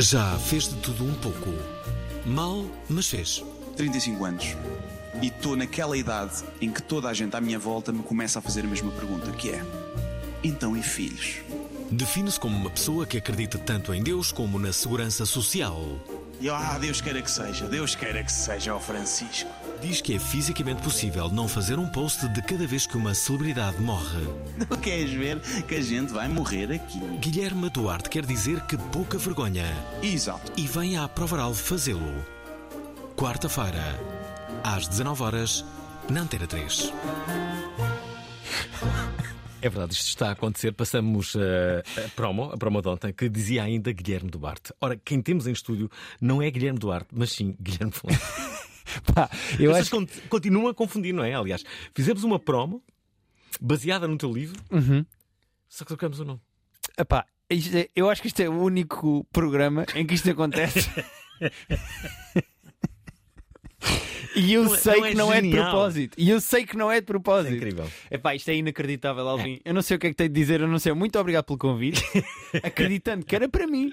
Já fez de tudo um pouco. Mal, mas fez. 35 anos. E estou naquela idade em que toda a gente à minha volta me começa a fazer a mesma pergunta, que é... Então, e filhos? Define-se como uma pessoa que acredita tanto em Deus como na segurança social. E eu, ah, Deus queira que seja, Deus queira que seja, ó Francisco. Diz que é fisicamente possível não fazer um post de cada vez que uma celebridade morre. Não queres ver que a gente vai morrer aqui? Guilherme Duarte quer dizer que pouca vergonha. Exato. E vem à Provaral fazê-lo. Quarta-feira, às 19 horas na Antena 3. É verdade, isto está a acontecer. Passamos eh, a promo, a promo de ontem, que dizia ainda Guilherme Duarte. Ora, quem temos em estúdio não é Guilherme Duarte, mas sim Guilherme Fonte. Pá, eu Vocês acho con- continuam a confundir, não é? Aliás, fizemos uma promo baseada no teu livro, Uhum. só que trocamos o nome. Epá, é- eu acho que isto é o único programa em que isto acontece. E eu Não é- sei não é que não é de genial. propósito. E eu sei que não é de propósito. É incrível. Epá, isto é inacreditável, Alvin. Eu não sei o que é que tenho de dizer, eu não sei. Muito obrigado pelo convite. Acreditando que era para mim.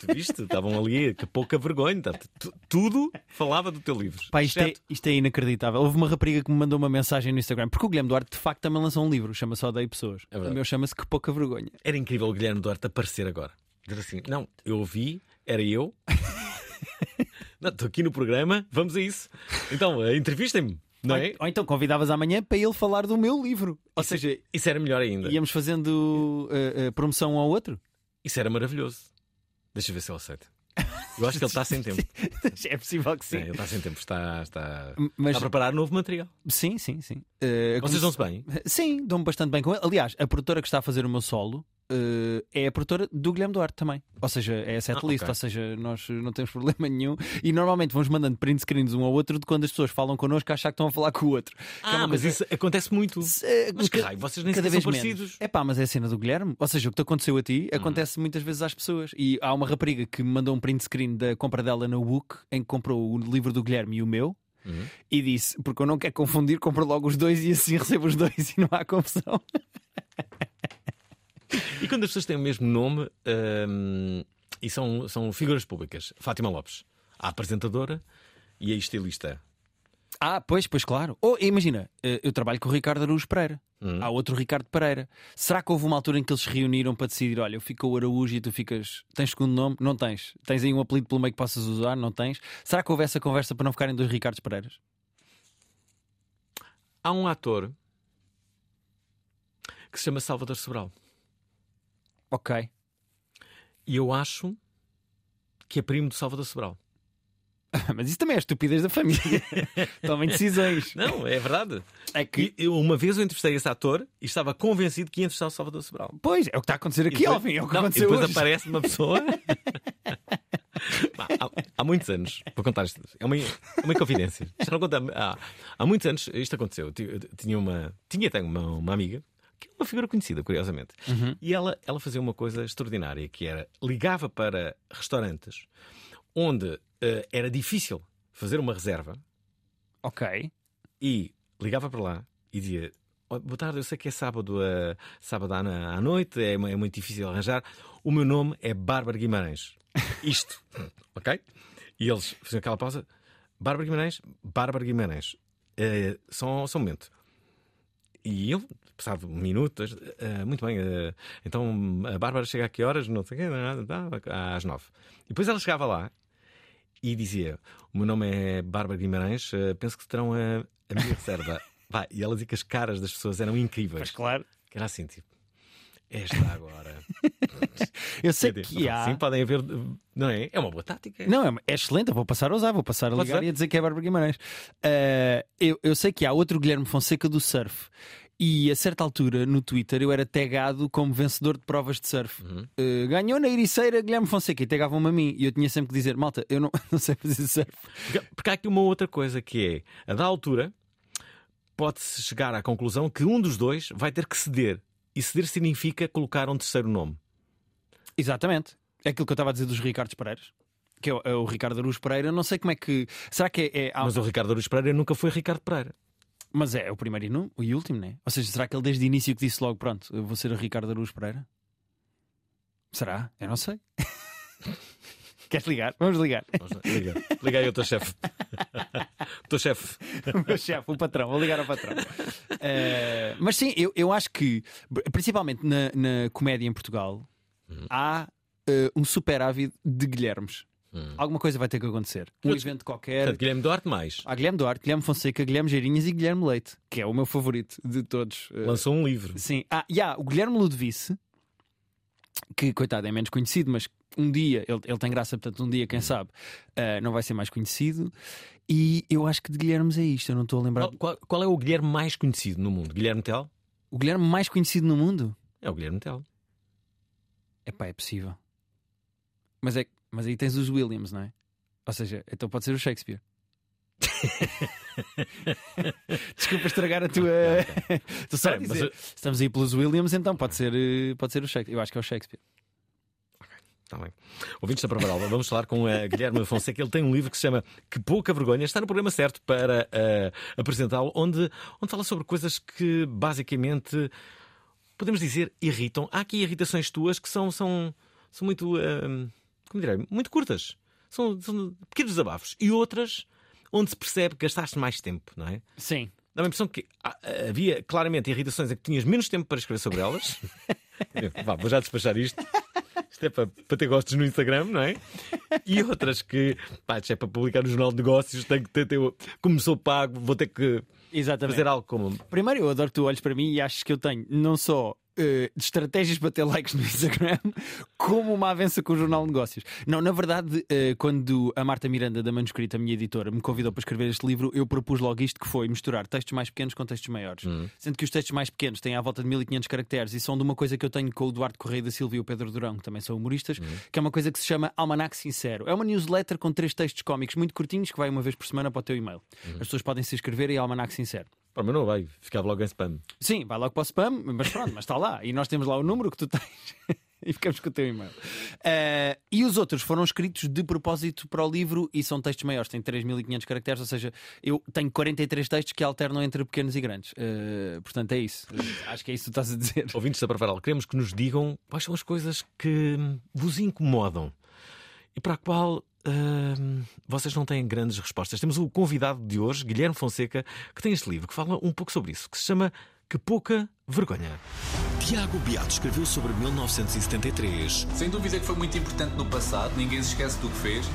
Tu viste? Estavam ali, que pouca vergonha. Tá, tu- Tudo falava do teu livro. Pá, isto é, isto é inacreditável. Houve uma rapariga que me mandou uma mensagem no Instagram, porque o Guilherme Duarte de facto também lançou um livro, chama-se Odeio Pessoas. É o meu chama-se Que Pouca Vergonha. Era incrível o Guilherme Duarte aparecer agora. Dizer assim: não, eu ouvi, era eu. Não, Estou aqui no programa, vamos a isso. Então, eh, entrevistem-me, não é? Ou então convidavas amanhã para ele falar do meu livro. Ou Isso- é seja, Isso era melhor ainda. íamos fazendo uh, uh, promoção um ao outro. Isso era maravilhoso. Deixa eu ver se ele aceita. Eu acho que ele está sem tempo. é possível que Sim, sim. ele está sem tempo. Está, está, Mas- está a preparar novo material. Sim, sim, sim. Uh, Vocês como- dão-se bem? Sim, dou-me bastante bem com ele. Aliás, a produtora que está a fazer o meu solo uh, é a produtora do Guilherme Duarte também. Ou seja, é a setlist, Ah, ok. ou seja, nós não temos problema nenhum. E normalmente vamos mandando print screens um ao outro de quando as pessoas falam connosco a achar que estão a falar com o outro. É Ah, uma mas coisa- isso acontece muito. Se- Mas que raio, vocês nem cada vez são parecidos. É pá, mas é a cena do Guilherme. Ou seja, o que te aconteceu a ti acontece muitas vezes às pessoas. E há uma rapariga que me mandou um print screen da compra dela no Book, em que comprou o livro do Guilherme e o meu. Uhum. E disse, porque eu não quero confundir, compro logo os dois e assim recebo os dois e não há confusão. E quando as pessoas têm o mesmo nome hum, e são, são figuras públicas, Fátima Lopes, a apresentadora e a estilista. Ah, pois, pois claro. Ou imagina, eh, eu trabalho com o Ricardo Araújo Pereira. Hum. Há outro Ricardo Pereira. Será que houve uma altura em que eles se reuniram para decidir: olha, eu fico o Araújo e tu ficas. Tens segundo nome? Não tens. Tens aí um apelido pelo meio que possas usar? Não tens. Será que houve essa conversa para não ficarem dois Ricardos Pereiras? Há um ator que se chama Salvador Sobral. Ok. E eu acho que é primo do Salvador Sobral. Mas isso também é estupidez da família. Tomem decisões. Não, é verdade. É que. Eu, uma vez eu entrevistei esse ator e estava convencido que ia entrevistar o Salvador Sobral. Pois, é o que está a acontecer aqui, depois- Alvin. É o que não, e aconteceu depois hoje. aparece uma pessoa. Há, há muitos anos, vou contar isto. É uma, é uma confidência. Isto não conta, há, há muitos anos isto aconteceu. Eu ti- eu tinha uma. Tinha até uma, uma amiga, que é uma figura conhecida, curiosamente. Uhum. E ela, ela fazia uma coisa extraordinária, que era ligava para restaurantes onde eh, era difícil fazer uma reserva Ok. e ligava para lá e dizia: "Oh, Boa tarde, eu sei que é sábado, eh, sábado à, noite, é, é muito difícil arranjar. O meu nome é Bárbara Guimarães. Isto, ok? E eles faziam aquela pausa: Bárbara Guimarães, Bárbara Guimarães. Eh, só, só um momento. E eu, passado um minuto, eh, muito bem, eh, então a Bárbara chega a que horas? Não sei o quê, tá, às nove. E depois ela chegava lá e dizia: O meu nome é Bárbara Guimarães, eh, penso que terão a, a minha reserva. Pá, e ela dizia que as caras das pessoas eram incríveis. Mas claro. Era assim, tipo, esta agora. Eu sei Quer dizer, que há. Sim, podem haver. Não é? É uma boa tática. Não, é, é excelente, eu vou passar a usar, vou passar a Pode ligar ser. e a dizer que é Bárbara Guimarães. Eh, eu, eu sei que há outro Guilherme Fonseca do surf. E a certa altura no Twitter eu era tagado como vencedor de provas de surf. Uhum. Eh, ganhou na Ericeira Guilherme Fonseca e tagavam-me a mim. E eu tinha sempre que dizer: Malta, eu não, não sei fazer surf. Porque, porque há aqui uma outra coisa que é, a da altura, pode-se chegar à conclusão que um dos dois vai ter que ceder. E ceder significa colocar um terceiro nome. Exatamente. É aquilo que eu estava a dizer dos Ricardos Pereiras. Que é o, é o Ricardo Aruz Pereira. Não sei como é que. Será que é. é- Mas o Ricardo Aruz Pereira nunca foi Ricardo Pereira. Mas é o primeiro e, nu- e último, né? Ou seja, será que ele desde o início que disse logo: Pronto, eu vou ser o Ricardo Aruz Pereira? Será? Eu não sei. Queres ligar? Vamos ligar. Liga, liga aí ao teu chefe. O teu chefe. o meu chefe, o patrão, vou ligar ao patrão. Eh, mas sim, eu, eu acho que, principalmente na, na comédia em Portugal, há eh, um superávit de Guilhermes. Alguma coisa vai ter que acontecer. Um Portanto, evento qualquer. Portanto, Guilherme Duarte mais. Há Guilherme Duarte, Guilherme Fonseca, Guilherme Geirinhas e Guilherme Leite, que é o meu favorito de todos. Eh, Lançou um livro. Sim. Ah, e há o Guilherme Ludovice, que coitado é menos conhecido, mas um dia ele, ele tem graça, portanto, um dia, quem sabe, eh, não vai ser mais conhecido. E eu acho que de Guilhermes é isto, eu não estou a lembrar. Qual, qual- qual é o Guilherme mais conhecido no mundo? Guilherme Tell? O Guilherme mais conhecido no mundo? É o Guilherme Tell. Epá, é possível. Mas, é, mas aí tens os Williams, não é? Ou seja, então pode ser o Shakespeare. Desculpa estragar a tua. Estou só a Espera, mas dizer. Estamos aí pelos Williams, então pode ser, eh, pode ser o Shakespeare. Eu acho que é o Shakespeare. Está Tá bem. Ouvintes da vamos falar com a Guilherme Fonseca. Ele tem um livro que se chama Que Pouca Vergonha. Está no programa certo para eh, apresentá-lo, onde, onde fala sobre coisas que basicamente podemos dizer irritam. Há aqui irritações tuas que são, são, são muito, eh, como direi, muito curtas. São, são pequenos desabafos. E outras onde se percebe que gastaste mais tempo, não é? Sim. Dá-me a impressão que havia claramente irritações em que tinhas menos tempo para escrever sobre elas. Vá, vou já despachar isto. Isto é para, para ter gostos no Instagram, não é? E outras que, pá, isto é para publicar no Jornal de Negócios, tenho que ter, ter- começou pago, vou ter que Exatamente. fazer algo como. Primeiro, eu adoro que tu olhes para mim e achas que eu tenho não só de estratégias para ter likes no Instagram, como uma avença com o Jornal de Negócios. Não, na verdade, eh, quando a Marta Miranda, da Manuscrita, a minha editora, me convidou para escrever este livro, eu propus logo isto que foi misturar textos mais pequenos com textos maiores. Sendo que os textos mais pequenos têm à volta de 1500 caracteres e são de uma coisa que eu tenho com o Duarte Correia da Silva e o Pedro Durão, que também são humoristas, que é uma coisa que se chama Almanac Sincero. É uma newsletter com três textos cómicos muito curtinhos que vai uma vez por semana para o teu e-mail. As pessoas podem se inscrever em Almanac Sincero. Pá, mas não vai, ficava logo em spam. Sim, vai logo para o spam, mas pronto, mas está lá. E nós temos lá o número que tu tens e ficamos com o teu e-mail. Eh, e os outros foram escritos de propósito para o livro e são textos maiores, têm 3.500 caracteres, ou seja, eu tenho 43 textos que alternam entre pequenos e grandes. Eh, portanto, é isso. Acho que é isso que tu estás a dizer. Ouvintes da Parvaral, queremos que nos digam quais são as coisas que vos incomodam e para a qual vocês não têm grandes respostas. Temos o convidado de hoje, Guilherme Fonseca, que tem este livro que fala um pouco sobre isso, que se chama Que Pouca Vergonha. Tiago Beato escreveu sobre 1973. Sem dúvida que foi muito importante no passado, ninguém se esquece do que fez.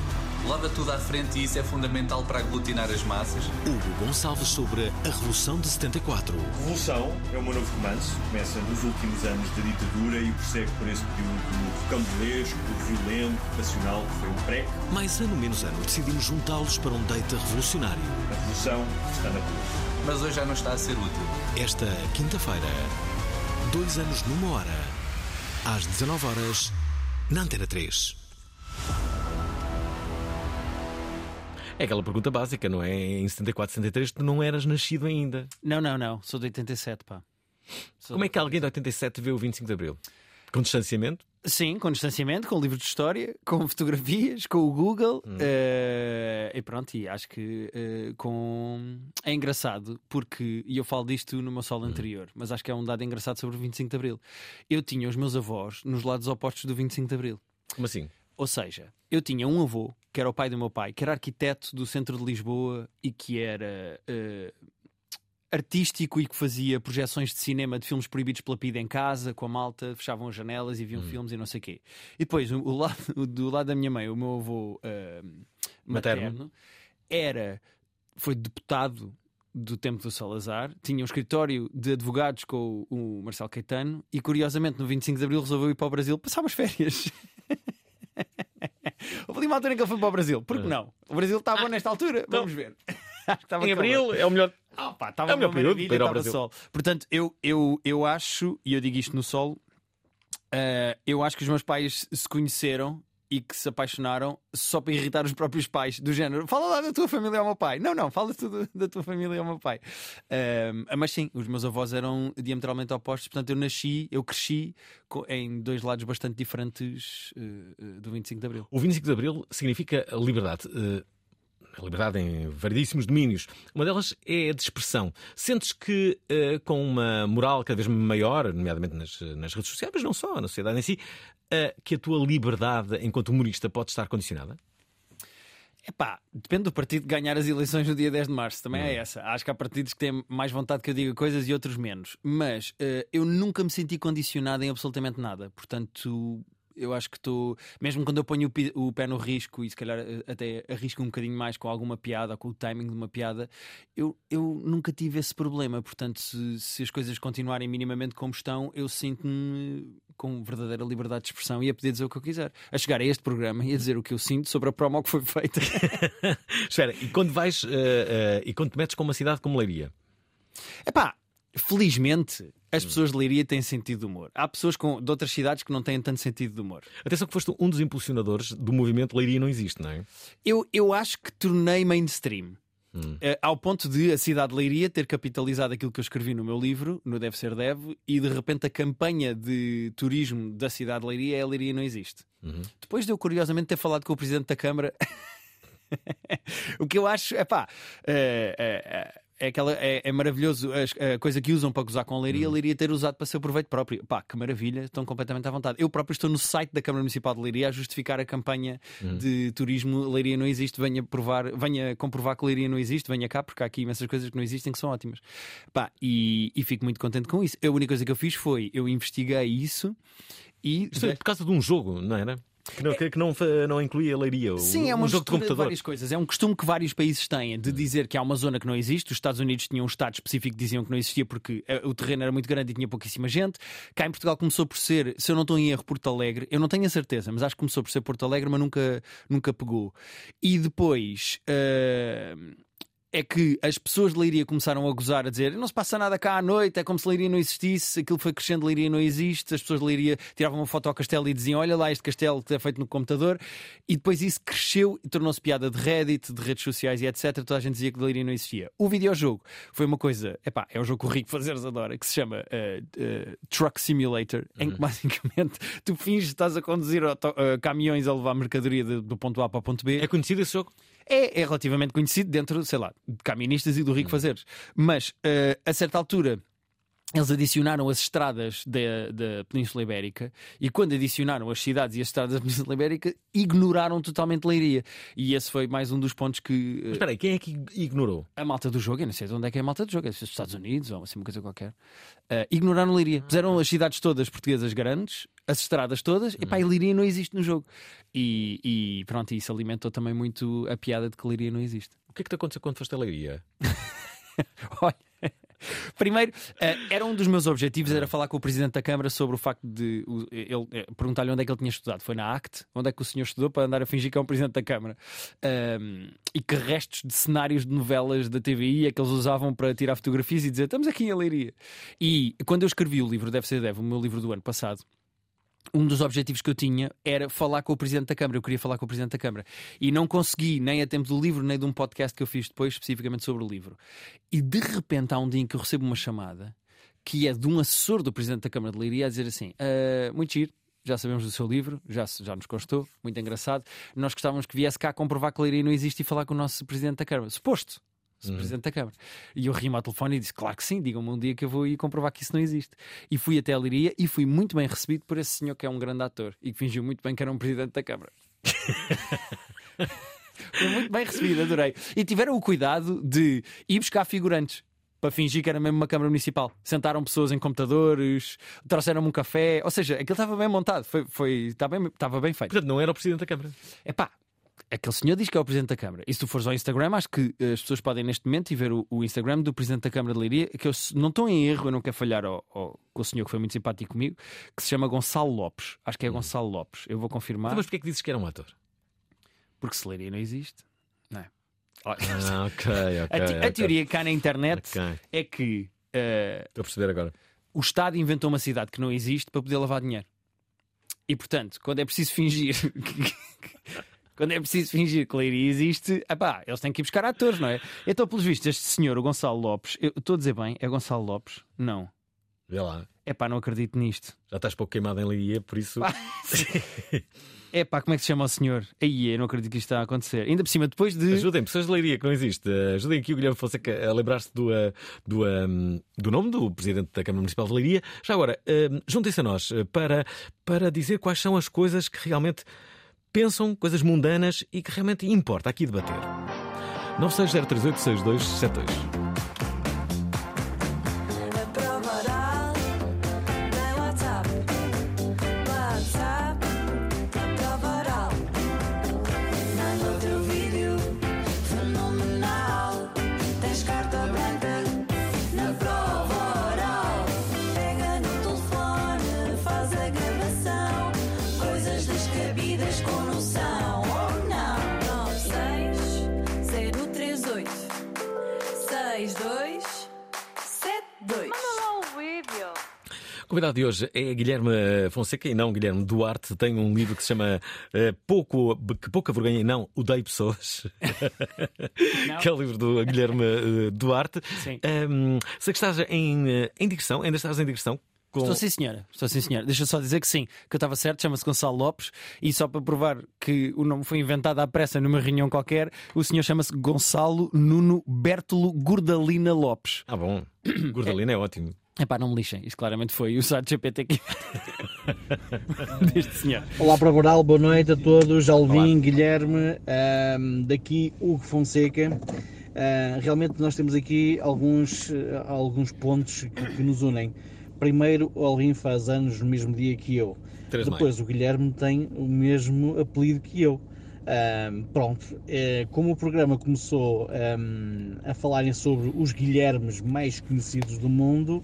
Leva tudo à frente e isso é fundamental para aglutinar as massas. Hugo Gonçalves sobre a Revolução de 74. Revolução é o meu novo romance. Começa nos últimos anos da ditadura e prossegue por esse período recambulesco, violento, passional, que foi o pré. Mais ano menos ano, decidimos juntá-los para um date revolucionário. A revolução está na rua. Mas hoje já não está a ser útil. Esta quinta-feira, dois anos numa hora, às 19 horas, na Antena 3. É aquela pergunta básica, não é? Em 74, 73, tu não eras nascido ainda. Não, não, não. Sou de 87, pá. Sou Como é que alguém de 87 vê o 25 de Abril? Com distanciamento? Sim, com distanciamento, com livros de história, com fotografias, com o Google eh, e pronto, e acho que eh, com é engraçado porque, e eu falo disto no meu solo anterior, mas acho que é um dado engraçado sobre o 25 de Abril. Eu tinha os meus avós nos lados opostos do 25 de Abril. Como assim? Ou seja, eu tinha um avô, que era o pai do meu pai, que era arquiteto do centro de Lisboa e que era eh, artístico e que fazia projeções de cinema de filmes proibidos pela PIDE em casa, com a malta, fechavam as janelas e viam filmes e não sei o quê. E depois, o, o lado, do lado da minha mãe, o meu avô eh, Materno. materno, era, foi deputado do tempo do Salazar, tinha um escritório de advogados com o, o Marcelo Caetano e curiosamente no 25 de Abril resolveu ir para o Brasil passar umas férias. Houve ali uma altura em que ele foi para o Brasil. Por que não? O Brasil está bom nesta altura. Vamos ver. Estava Em abril é o melhor. Ah, pá, estava É o meu uma período para ir ao estava Brasil. sol. Portanto, eu, eu, eu acho, e eu digo isto no solo, eh, eu acho que os meus pais se conheceram e que se apaixonaram só para irritar os próprios pais, do género, fala lá da tua família ao meu pai. Não, não, fala tu do- da tua família ao meu pai. Ehm, mas sim, os meus avós eram diametralmente opostos, portanto, eu nasci, eu cresci em dois lados bastante diferentes eh, do 25 de Abril. O 25 de Abril significa liberdade. a liberdade em variedíssimos domínios. Uma delas é a de expressão. Sentes que, eh, com uma moral cada vez maior, nomeadamente nas, nas redes sociais, mas não só, na sociedade em si, que a tua liberdade enquanto humorista pode estar condicionada? Epá, depende do partido ganhar as eleições no dia 10 de março, também é essa. Acho que há partidos que têm mais vontade que eu diga coisas e outros menos. Mas eh, eu nunca me senti condicionado em absolutamente nada. Portanto, eu acho que estou. Mesmo quando eu ponho o, pé no risco e se calhar eh, até arrisco um bocadinho mais com alguma piada ou com o timing de uma piada, eu, eu nunca tive esse problema. Portanto, se, se as coisas continuarem minimamente como estão, eu sinto-me com verdadeira liberdade de expressão e a poder dizer o que eu quiser. A chegar a este programa e a dizer o que eu sinto sobre a promo que foi feita. Espera, e quando vais eh, eh, e quando te metes com uma cidade como Leiria? Epá, felizmente as pessoas de Leiria têm sentido de humor. Há pessoas com, de outras cidades que não têm tanto sentido de humor. Atenção que foste um dos impulsionadores do movimento Leiria não existe, não é? Eu, eu acho que tornei mainstream. Eh, ao ponto de a cidade de Leiria ter capitalizado aquilo que eu escrevi no meu livro, no Deve Ser Deve, e de repente a campanha de turismo da cidade de Leiria é a Leiria não existe. Depois de eu curiosamente ter falado com o Presidente da Câmara, o que eu acho é pá. é, é, é aquela, é, é maravilhoso as- a, coisa que usam para gozar com a Leiria, a Leiria ter usado para seu proveito próprio. Pá, que maravilha, estão completamente à vontade. Eu próprio estou no site da Câmara Municipal de Leiria a justificar a campanha de turismo Leiria não existe, venha provar, venha comprovar que Leiria não existe, venha cá, porque há aqui imensas coisas que não existem que são ótimas. Pá, e, e fico muito contente com isso. A única coisa que eu fiz foi eu investiguei isso e Isto é por causa de um jogo, não era? Que não, que, não, não incluía Leiria. o- Sim, é um uma jogo de computador. várias coisas. É um costume que vários países têm de dizer que há uma zona que não existe. Os Estados Unidos tinham um estado específico que diziam que não existia porque eh, o terreno era muito grande e tinha pouquíssima gente. Cá em Portugal começou por ser, se eu não estou em erro, Porto Alegre. Eu não tenho a certeza, mas acho que começou por ser Porto Alegre, mas nunca, nunca pegou. E depois. eh, é que as pessoas de Leiria começaram a gozar, a dizer não se passa nada cá à noite, é como se Leiria não existisse, aquilo foi crescendo, Leiria não existe. As pessoas de Leiria tiravam uma foto ao castelo e diziam: Olha lá, este castelo que é feito no computador. E depois isso cresceu e tornou-se piada de Reddit, de redes sociais e etc. Toda a gente dizia que Leiria não existia. O videojogo foi uma coisa, epá, é um jogo que o Rico Fazeres adora, que se chama eh, eh, Truck Simulator, em que basicamente tu finges que estás a conduzir eh, caminhões a levar mercadoria de- do ponto A para o ponto B. É conhecido esse jogo? É, é relativamente conhecido dentro, sei lá, de caministas e do Rico Fazeres. Mas eh, a certa altura. Eles adicionaram as estradas da, da Península Ibérica e, quando adicionaram as cidades e as estradas da Península Ibérica, ignoraram totalmente Leiria. E esse foi mais um dos pontos que. eh, Mas espera aí, quem é que ignorou? a malta do jogo, eu não sei de onde é que é a malta do jogo, é dos Estados Unidos ou assim uma coisa qualquer. Eh, ignoraram Leiria. Puseram as cidades todas portuguesas grandes, as estradas todas, e pá, e Leiria não existe no jogo. E, e pronto, isso alimentou também muito a piada de que Leiria não existe. O que é que te aconteceu quando foste a Leiria? Olha, Primeiro, eh, era um dos meus objetivos era falar com o Presidente da Câmara sobre o facto de ele eh, perguntar-lhe onde é que ele tinha estudado. Foi na ACT, onde é que o senhor estudou para andar a fingir que é um Presidente da Câmara. E que restos de cenários de novelas da TVI é que eles usavam para tirar fotografias e dizer estamos aqui em Leiria. E quando eu escrevi o livro Deve Ser Deve, o meu livro do ano passado, um dos objetivos que eu tinha era falar com o Presidente da Câmara. Eu queria falar com o Presidente da Câmara. E não consegui, nem a tempo do livro, nem de um podcast que eu fiz depois, especificamente sobre o livro. E de repente há um dia em que eu recebo uma chamada que é de um assessor do Presidente da Câmara de Leiria a dizer assim: "Ah, muito giro. Já sabemos do seu livro, já, já nos constou, muito engraçado. Nós gostávamos que viesse cá comprovar que Leiria não existe e falar com o nosso Presidente da Câmara. Suposto, Sr. Presidente da Câmara. E eu ri-me ao telefone e disse: Claro que sim, digam-me um dia que eu vou ir comprovar que isso não existe. E fui até a Leiria e fui muito bem recebido por esse senhor que é um grande ator e que fingiu muito bem que era um Presidente da Câmara. Foi muito bem recebido, adorei. E tiveram o cuidado de ir buscar figurantes. Para fingir que era mesmo uma Câmara Municipal. Sentaram pessoas em computadores, trouxeram-me um café. Ou seja, aquilo estava bem montado. Foi, foi, estava, bem, estava bem feito. Portanto, não era o Presidente da Câmara. Epá, aquele senhor diz que é o Presidente da Câmara. E se tu fores ao Instagram, acho que eh, as pessoas podem neste momento ir ver o, o Instagram do Presidente da Câmara de Leiria, que eu não estou em erro, eu não quero falhar ao, ao- com o senhor que foi muito simpático comigo, que se chama Gonçalo Lopes. Acho que é Gonçalo Lopes. Eu vou confirmar, Então, mas porquê é que dizes que era um ator? porque se Leiria não existe. Não é? Ah, ok, ok. a, te- a ok. teoria cá na internet Ok. é que eh, Estou a perceber agora. o Estado inventou uma cidade que não existe para poder lavar dinheiro. E portanto, quando é preciso fingir. Quando é preciso fingir que Leiria existe, epá, eles têm que ir buscar atores, não é? Então, pelos vistos, este senhor, o Gonçalo Lopes, eu estou a dizer bem, é Gonçalo Lopes? Não. Vê lá. É pá, não acredito nisto. Já estás pouco queimado em Leiria, por isso. É pá, como é que se chama o senhor? Aí, eu não acredito que isto está a acontecer. Ainda por cima, depois de. Ajudem, pessoas de Leiria que não existe. Eh, Ajudem aqui o Guilherme Fonseca a lembrar-se do, eh, do, ehm, do nome do Presidente da Câmara Municipal de Leiria. Já agora, ehm, juntem-se a nós eh, para, para dizer quais são as coisas que realmente pensam, coisas mundanas e que realmente importa aqui debater. 960386272. Convidado de hoje é Guilherme Fonseca e não Guilherme Duarte. Tem um livro que se chama eh, Pouco, Que Pouca Vergonha e Não Odeio Pessoas. que é o livro do Guilherme eh, Duarte. Sim. Ehm, sei que estás em, eh, em digressão, ainda estás em digressão. Com... Estou sim, senhora. Estou sim, senhora. Deixa só dizer que sim, que eu estava certo, chama-se Gonçalo Lopes, e só para provar que o nome foi inventado à pressa numa reunião qualquer, o senhor chama-se Gonçalo Nuno Bertolo Gordalina Lopes. Ah, bom. Gordalina é ótimo. Epá, não me lixem. Isto claramente foi o site GPT que deste senhor. Olá para Boral, boa noite a todos, Alvin, Guilherme, ahm, daqui Hugo Fonseca. Ah, realmente nós temos aqui alguns, eh, alguns pontos que, que nos unem. Primeiro, o Alvin faz anos no mesmo dia que eu. Depois, o Guilherme tem o mesmo apelido que eu. Ahm, pronto, eh, como o programa começou ahm, a falarem sobre os Guilhermes mais conhecidos do mundo,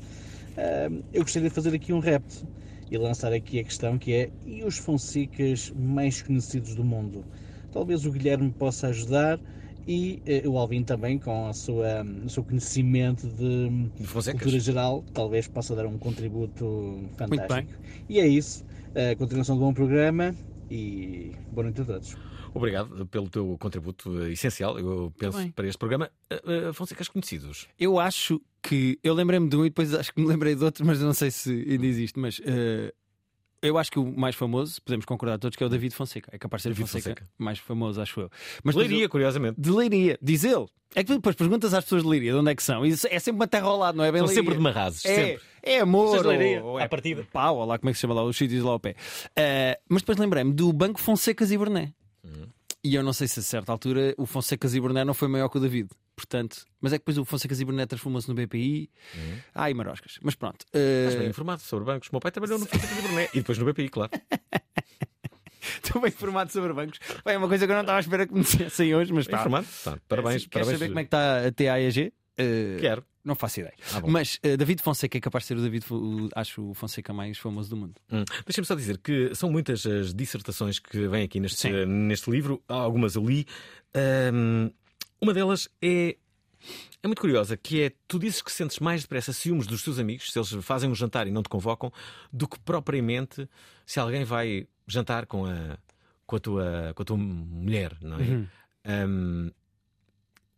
eu gostaria de fazer aqui um repto e lançar aqui a questão que é e os Fonsecas mais conhecidos do mundo? Talvez o Guilherme possa ajudar e eh, o Alvin também com a sua, o seu conhecimento de, De cultura geral, talvez possa dar um contributo fantástico. bem. E é isso, a continuação de um bom programa e boa noite a todos. Obrigado pelo teu contributo eh, essencial, eu penso, bem. para este programa. Uh, Fonsecas conhecidos. Eu acho que. Eu lembrei-me de um e depois acho que me lembrei de outro, mas eu não sei se ainda existe. Mas eh, eu acho que o mais famoso, podemos concordar todos, que é o David Fonseca. É capaz de ser o David Fonseca, Fonseca. mais famoso, acho eu. Mas Leiria, curiosamente. De Leiria, diz ele. É que depois perguntas às pessoas de Leiria de onde é que são. E isso é sempre uma terra ao lado, não é bem São Leiria. sempre de Marrazes, É, sempre. é amor. De Leiria, ou, ou à é partida. Pau, ou lá como é que se chama lá, os sítios lá ao pé. Eh, mas depois lembrei-me do Banco Fonsecas e Berné. Uhum. E eu não sei se a certa altura o Fonsecas e Berné não foi maior que o David. Portanto, mas é que depois o Fonsecas e Berné transformou-se no BPI. Ai, maroscas. Mas pronto. eh, Estás bem informado sobre bancos. O meu pai trabalhou no Fonsecas e Brunet e depois no BPI, claro. Estou bem informado sobre bancos. Bem, é uma coisa que eu não estava à espera que me dissessem hoje, mas Bem pá. informado. Tá, parabéns, Queres parabéns. saber como é que está a TAEG? Eh, Quero. Não faço ideia. Ah. Mas eh, David Fonseca é capaz de ser o David, o- acho o Fonseca mais famoso do mundo. Hum. Deixa-me só dizer que são muitas as dissertações que vêm aqui neste, Sim. neste livro. Há Algumas eu li. Hum, uma delas é. É muito curiosa, que é tu dizes que sentes mais depressa ciúmes dos teus amigos, se eles fazem um jantar e não te convocam, do que propriamente se alguém vai jantar com a, com a, tua, com a tua mulher, não é? Uhum. Hum,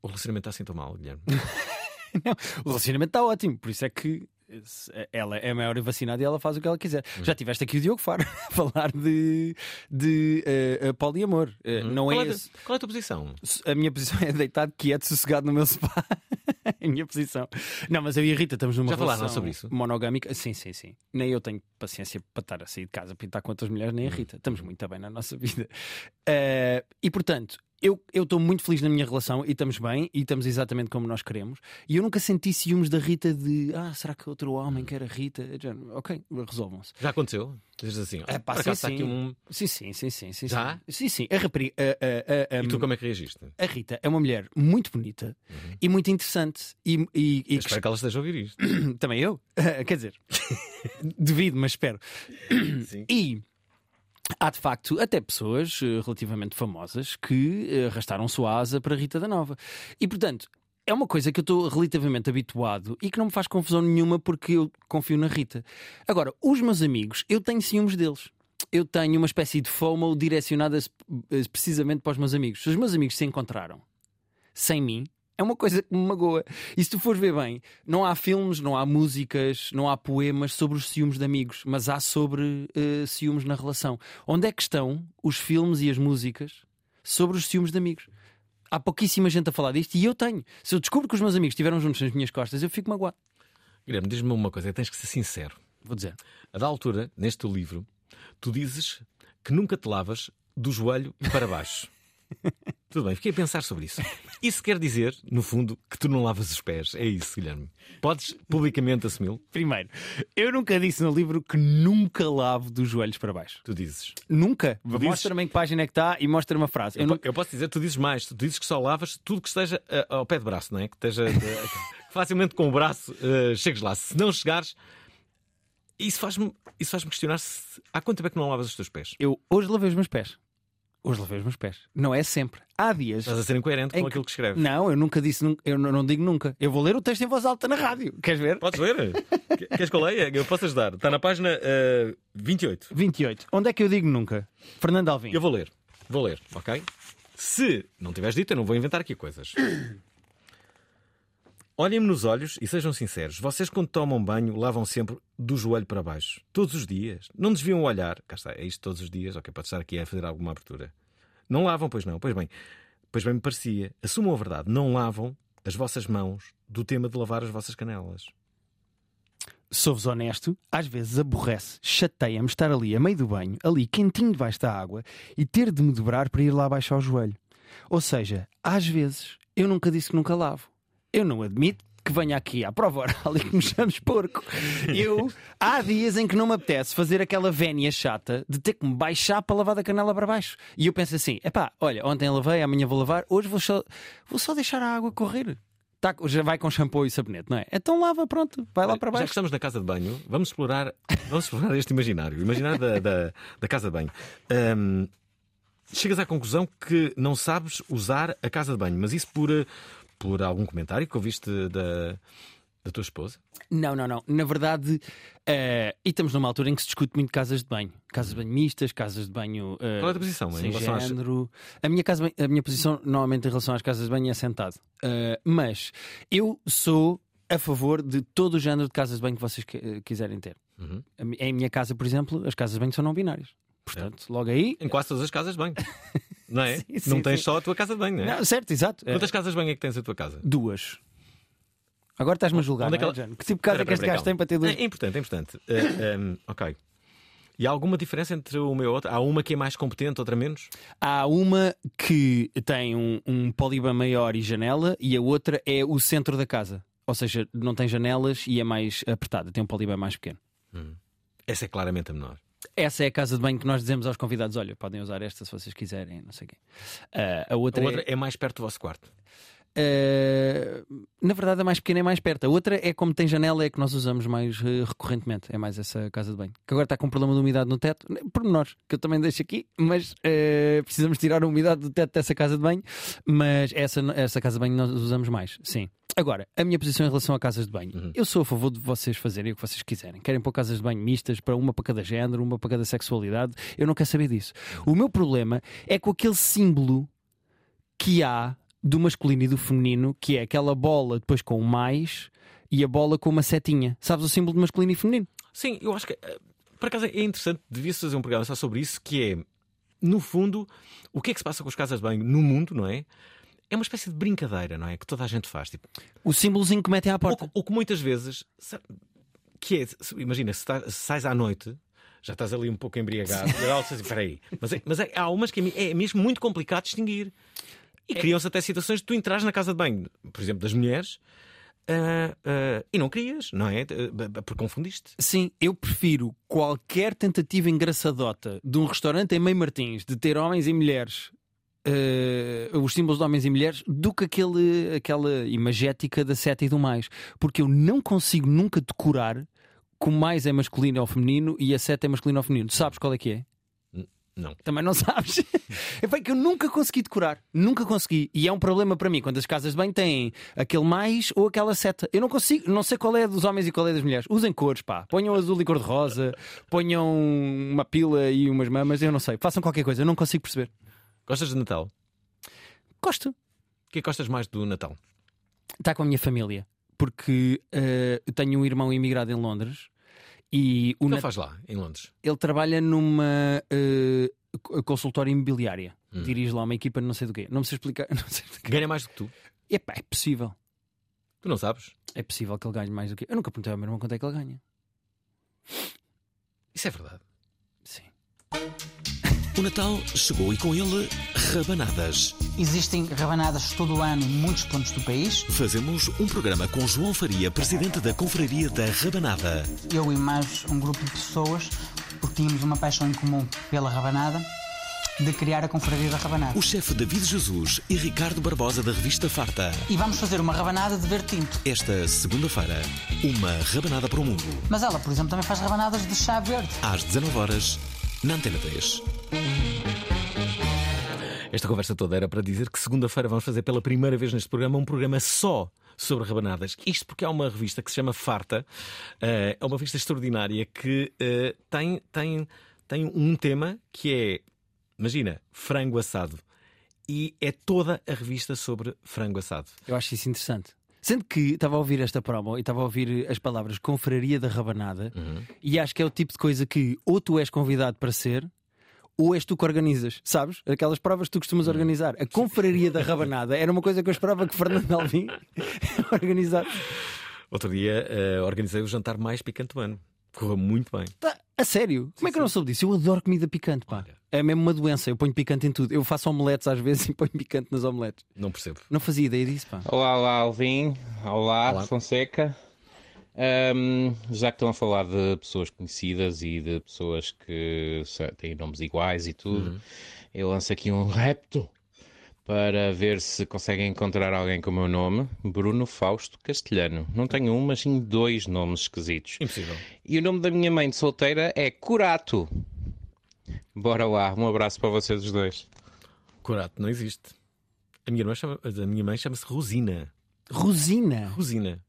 o relacionamento está assim tão mal, Guilherme. O relacionamento está ótimo, por isso é que se- ela é a maior vacinada e ela faz o que ela quiser. Uhum. Já tiveste aqui o Diogo Faro a falar de, de eh, poliamor. Eh, Não qual, é, é a, esse- qual é a tua posição? A minha posição é deitado quieto, sossegado no meu. É a minha posição. Não, mas eu e a Rita estamos numa Já relação sobre isso? monogâmica. Sim, sim, sim. Nem eu tenho paciência para estar a sair de casa estar com outras mulheres, Uhum. nem a Rita. Estamos muito bem na nossa vida. Eh, e portanto, eu estou muito feliz na minha relação e estamos bem e estamos exatamente como nós queremos. E eu nunca senti ciúmes da Rita de ah, será que outro homem quer a Rita? Ok, resolvam-se. Já aconteceu? Dizes assim, É pá, sim, está sim. aqui um. sim, sim, sim, sim, sim. Já? Sim, sim. A rapariga. a- a- a- E tu como é que reagiste? A Rita é uma mulher muito bonita e muito interessante. E, e- e Eu espero que ela esteja a ouvir isto. também eu. Quer dizer, devido, mas espero. Sim. E há de facto até pessoas eh, relativamente famosas que eh, arrastaram sua asa para Rita da Nova. E portanto. É uma coisa que eu estou relativamente habituado e que não me faz confusão nenhuma porque eu confio na Rita. Agora, os meus amigos, eu tenho ciúmes deles. Eu tenho uma espécie de FOMO direcionada eh, precisamente para os meus amigos. Se os meus amigos se encontraram sem mim, é uma coisa que me magoa. E se tu fores ver bem, não há filmes, não há músicas, não há poemas sobre os ciúmes de amigos, mas há sobre eh, ciúmes na relação. Onde é que estão os filmes e as músicas sobre os ciúmes de amigos? Há pouquíssima gente a falar disto e eu tenho. Se eu descubro que os meus amigos estiveram juntos nas minhas costas, eu fico magoado. Guilherme, diz-me uma coisa, tens que ser sincero. Vou dizer. A da altura, neste teu livro, tu dizes que nunca te lavas do joelho para baixo. Tudo bem, fiquei a pensar sobre isso. Isso quer dizer, no fundo, que tu não lavas os pés. É isso, Guilherme. Podes publicamente assumi-lo? Primeiro, eu nunca disse no livro que nunca lavo dos joelhos para baixo. Tu dizes. Nunca. dizes- Mostra-me em que página é que está e mostra-me a frase. Eu, Eu nu- eu posso dizer, tu dizes mais. Tu dizes que só lavas tudo que esteja ah, ao pé de braço, não é? Que esteja. que facilmente com o braço ah, chegues lá. Se não chegares. Isso faz-me isso faz questionar se há quanto tempo é que não lavas os teus pés? Eu hoje lavei os meus pés. Hoje lavei os meus pés. Não é sempre. Há dias. Estás a ser incoerente com aquilo que escreves. Não, eu nunca disse, eu não digo nunca. Eu vou ler o texto em voz alta na rádio. Queres ver? Podes ver? Que- Queres que eu leia? Eu posso ajudar. Está na página ah, 28. 28. Onde é que eu digo nunca? Fernando Alvim. Eu vou ler. Vou ler, ok? Se não tiveres dito, eu não vou inventar aqui coisas. Olhem-me nos olhos e sejam sinceros. Vocês, quando tomam banho, lavam sempre do joelho para baixo. Todos os dias. Não desviam o olhar. Cá está, é isto todos os dias. Ok, pode estar aqui a fazer alguma abertura. Não lavam, pois não. Pois bem, pois bem me parecia. Assumam a verdade. Não lavam as vossas mãos do tema de lavar as vossas canelas. Sou-vos honesto, às vezes aborrece, chateia-me estar ali a meio do banho, ali quentinho debaixo da água, e ter de me dobrar para ir lá abaixo ao joelho. Ou seja, às vezes eu nunca disse que nunca lavo. Eu não admito que venha aqui à prova oral e que me chames porco. Eu, há dias em que não me apetece fazer aquela vénia chata de ter que me baixar para lavar da canela para baixo. E eu penso assim: epá, olha, ontem lavei, amanhã vou lavar, hoje vou só, vou só deixar a água correr. Tá, já vai com shampoo e sabonete, não é? Então lava, pronto, vai lá para Já que baixo. estamos na casa de banho, vamos explorar, vamos explorar este imaginário. O imaginário da, da, da casa de banho. Ahm, chegas à conclusão que não sabes usar a casa de banho, mas isso por, eh, por algum comentário que ouviste da, da tua esposa? Não, não, não. Na verdade, eh, e estamos numa altura em que se discute muito casas de banho. Casas de banho mistas, casas de banho. eh, Qual é a tua posição em relação às- género. A minha, casa, a minha posição, normalmente, em relação às casas de banho é sentado. Eh, mas eu sou a favor de todo o género de casas de banho que vocês que- quiserem ter. Uhum. Em minha casa, por exemplo, as casas de banho são não binárias. Portanto, logo aí. Em quase todas as casas de banho. Não é? Sim, sim, não tens sim. só a tua casa de banho, não é? Não, certo, exato. Quantas casas de banho é que tens a tua casa? Duas. Agora estás-me a julgar. Onde é não é, que ela-? Que tipo de casa é que este gajo tem para ter duas? É importante, é importante. Eh, ehm, ok. E há alguma diferença entre uma e outra? Há uma que é mais competente, outra menos? Há uma que tem um, um poliban maior e janela, e a outra é o centro da casa. Ou seja, não tem janelas e é mais apertada, tem um poliban mais pequeno. Essa é claramente a menor. Essa é a casa de banho que nós dizemos aos convidados: olha, podem usar esta se vocês quiserem, não sei o quê. Ah, a outra, A outra é. é mais perto do vosso quarto. Ah, na verdade, a mais pequena é mais perto. A outra é como tem janela, é que nós usamos mais eh, recorrentemente. É mais essa casa de banho. Que agora está com um problema de umidade no teto, por menores, que eu também deixo aqui, mas eh, precisamos tirar a umidade do teto dessa casa de banho. Mas essa, essa casa de banho nós usamos mais, sim. Agora, a minha posição em relação a casas de banho. Uhum. Eu sou a favor de vocês fazerem o que vocês quiserem. Querem pôr casas de banho mistas para uma para cada género, uma para cada sexualidade. Eu não quero saber disso. O meu problema é com aquele símbolo que há do masculino e do feminino, que é aquela bola depois com o mais e a bola com uma setinha. Sabes o símbolo de masculino e feminino? Sim, eu acho que eh, por acaso é interessante, devia-se fazer um programa só sobre isso, que é, no fundo, o que é que se passa com as casas de banho no mundo, não é? É uma espécie de brincadeira, não é? Que toda a gente faz. Tipo, O símbolozinho que metem à porta. ou que muitas vezes, que é, imagina, se, tá- se sais à noite, Já estás ali um pouco embriagado. E assim, peraí. Mas, é- mas é- há umas que é, é mesmo muito complicado distinguir. E criam-se até situações de tu entras na casa de banho, por exemplo, das mulheres, ah, ah, e não querias, não é? Ah, Porque confundiste. Sim, eu prefiro qualquer tentativa engraçadota de um restaurante em Meio Martins de ter homens e mulheres. eh, os símbolos de homens e mulheres do que aquele, aquela imagética da seta e do mais, porque eu não consigo nunca decorar que o mais é masculino ou feminino e a seta é masculino ou feminino. Sabes qual é que é? Não. Também não sabes. É bem que eu nunca consegui decorar. Nunca consegui. E é um problema para mim quando as casas de banho têm aquele mais ou aquela seta. Eu não consigo, não sei qual é dos homens e qual é das mulheres. Usem cores, pá. Ponham azul e cor-de-rosa, ponham uma pila e umas mamas, eu não sei. Façam qualquer coisa, eu não consigo perceber. Gostas de Natal? Gosto. O que é que gostas mais do Natal? Está com a minha família. Porque eu tenho um irmão imigrado em Londres e o O que ele Nat- faz lá, em Londres? ele trabalha numa consultória imobiliária. Hum. Dirige lá uma equipa de não sei do quê. Não me sei explicar. Não sei explicar. Ganha mais do que tu? Epá, é possível. Tu não sabes? É possível que ele ganhe mais do que. Eu nunca perguntei ao meu irmão quanto é que ele ganha. Isso é verdade. Sim. O Natal chegou e com ele rabanadas. Existem rabanadas todo o ano em muitos pontos do país. Fazemos um programa com João Faria, presidente da Confraria da Rabanada. Eu e mais um grupo de pessoas, porque tínhamos uma paixão em comum pela rabanada, de criar a Confraria da Rabanada. O chefe David Jesus e Ricardo Barbosa da revista Farta. E vamos fazer uma rabanada de verde tinto. Esta segunda-feira, uma rabanada para o mundo. Mas ela, por exemplo, também faz rabanadas de chá verde. Às 19 horas, na Antena 3. Esta conversa toda era para dizer que segunda-feira vamos fazer pela primeira vez neste programa um programa só sobre rabanadas. Isto porque há uma revista que se chama Farta, eh, é uma revista extraordinária que eh, tem, tem, tem um tema que é, imagina, frango assado. E é toda a revista sobre frango assado. Eu acho isso interessante. Sendo que estava a ouvir esta promo e estava a ouvir as palavras confraria da rabanada, e acho que é o tipo de coisa que ou tu és convidado para ser, ou és tu que organizas, sabes? Aquelas provas que tu costumas organizar. A confraria da rabanada era uma coisa que eu esperava que Fernando Alvim organizasse. Outro dia eh, organizei o jantar mais picante do ano. Correu muito bem. Tá, a sério? Como é que eu não soube disso? Eu adoro comida picante, pá. É mesmo uma doença. Eu ponho picante em tudo. Eu faço omeletes às vezes e ponho picante nas omeletes. Não percebo. Não fazia ideia disso, pá. Olá, olá, Alvin. Olá, Olá. Fonseca. Ahm, já que estão a falar de pessoas conhecidas e de pessoas que têm nomes iguais e tudo, Uhum. eu lanço aqui um repto para ver se conseguem encontrar alguém com o meu nome, Bruno Fausto Castelhano. Não tenho um, mas sim dois nomes esquisitos. Impossível. E o nome da minha mãe de solteira é Curato. Bora lá, um abraço para vocês os dois. Corato não existe. A minha, chama, a minha mãe chama-se Rosina. Rosina. Rosina.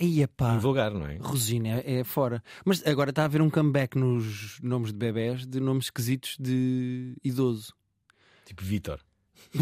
Aí, pá. Invulgar, não é? Rosina é, é fora. Mas agora está a haver um comeback nos nomes de bebés de nomes esquisitos de idoso. Tipo Vítor.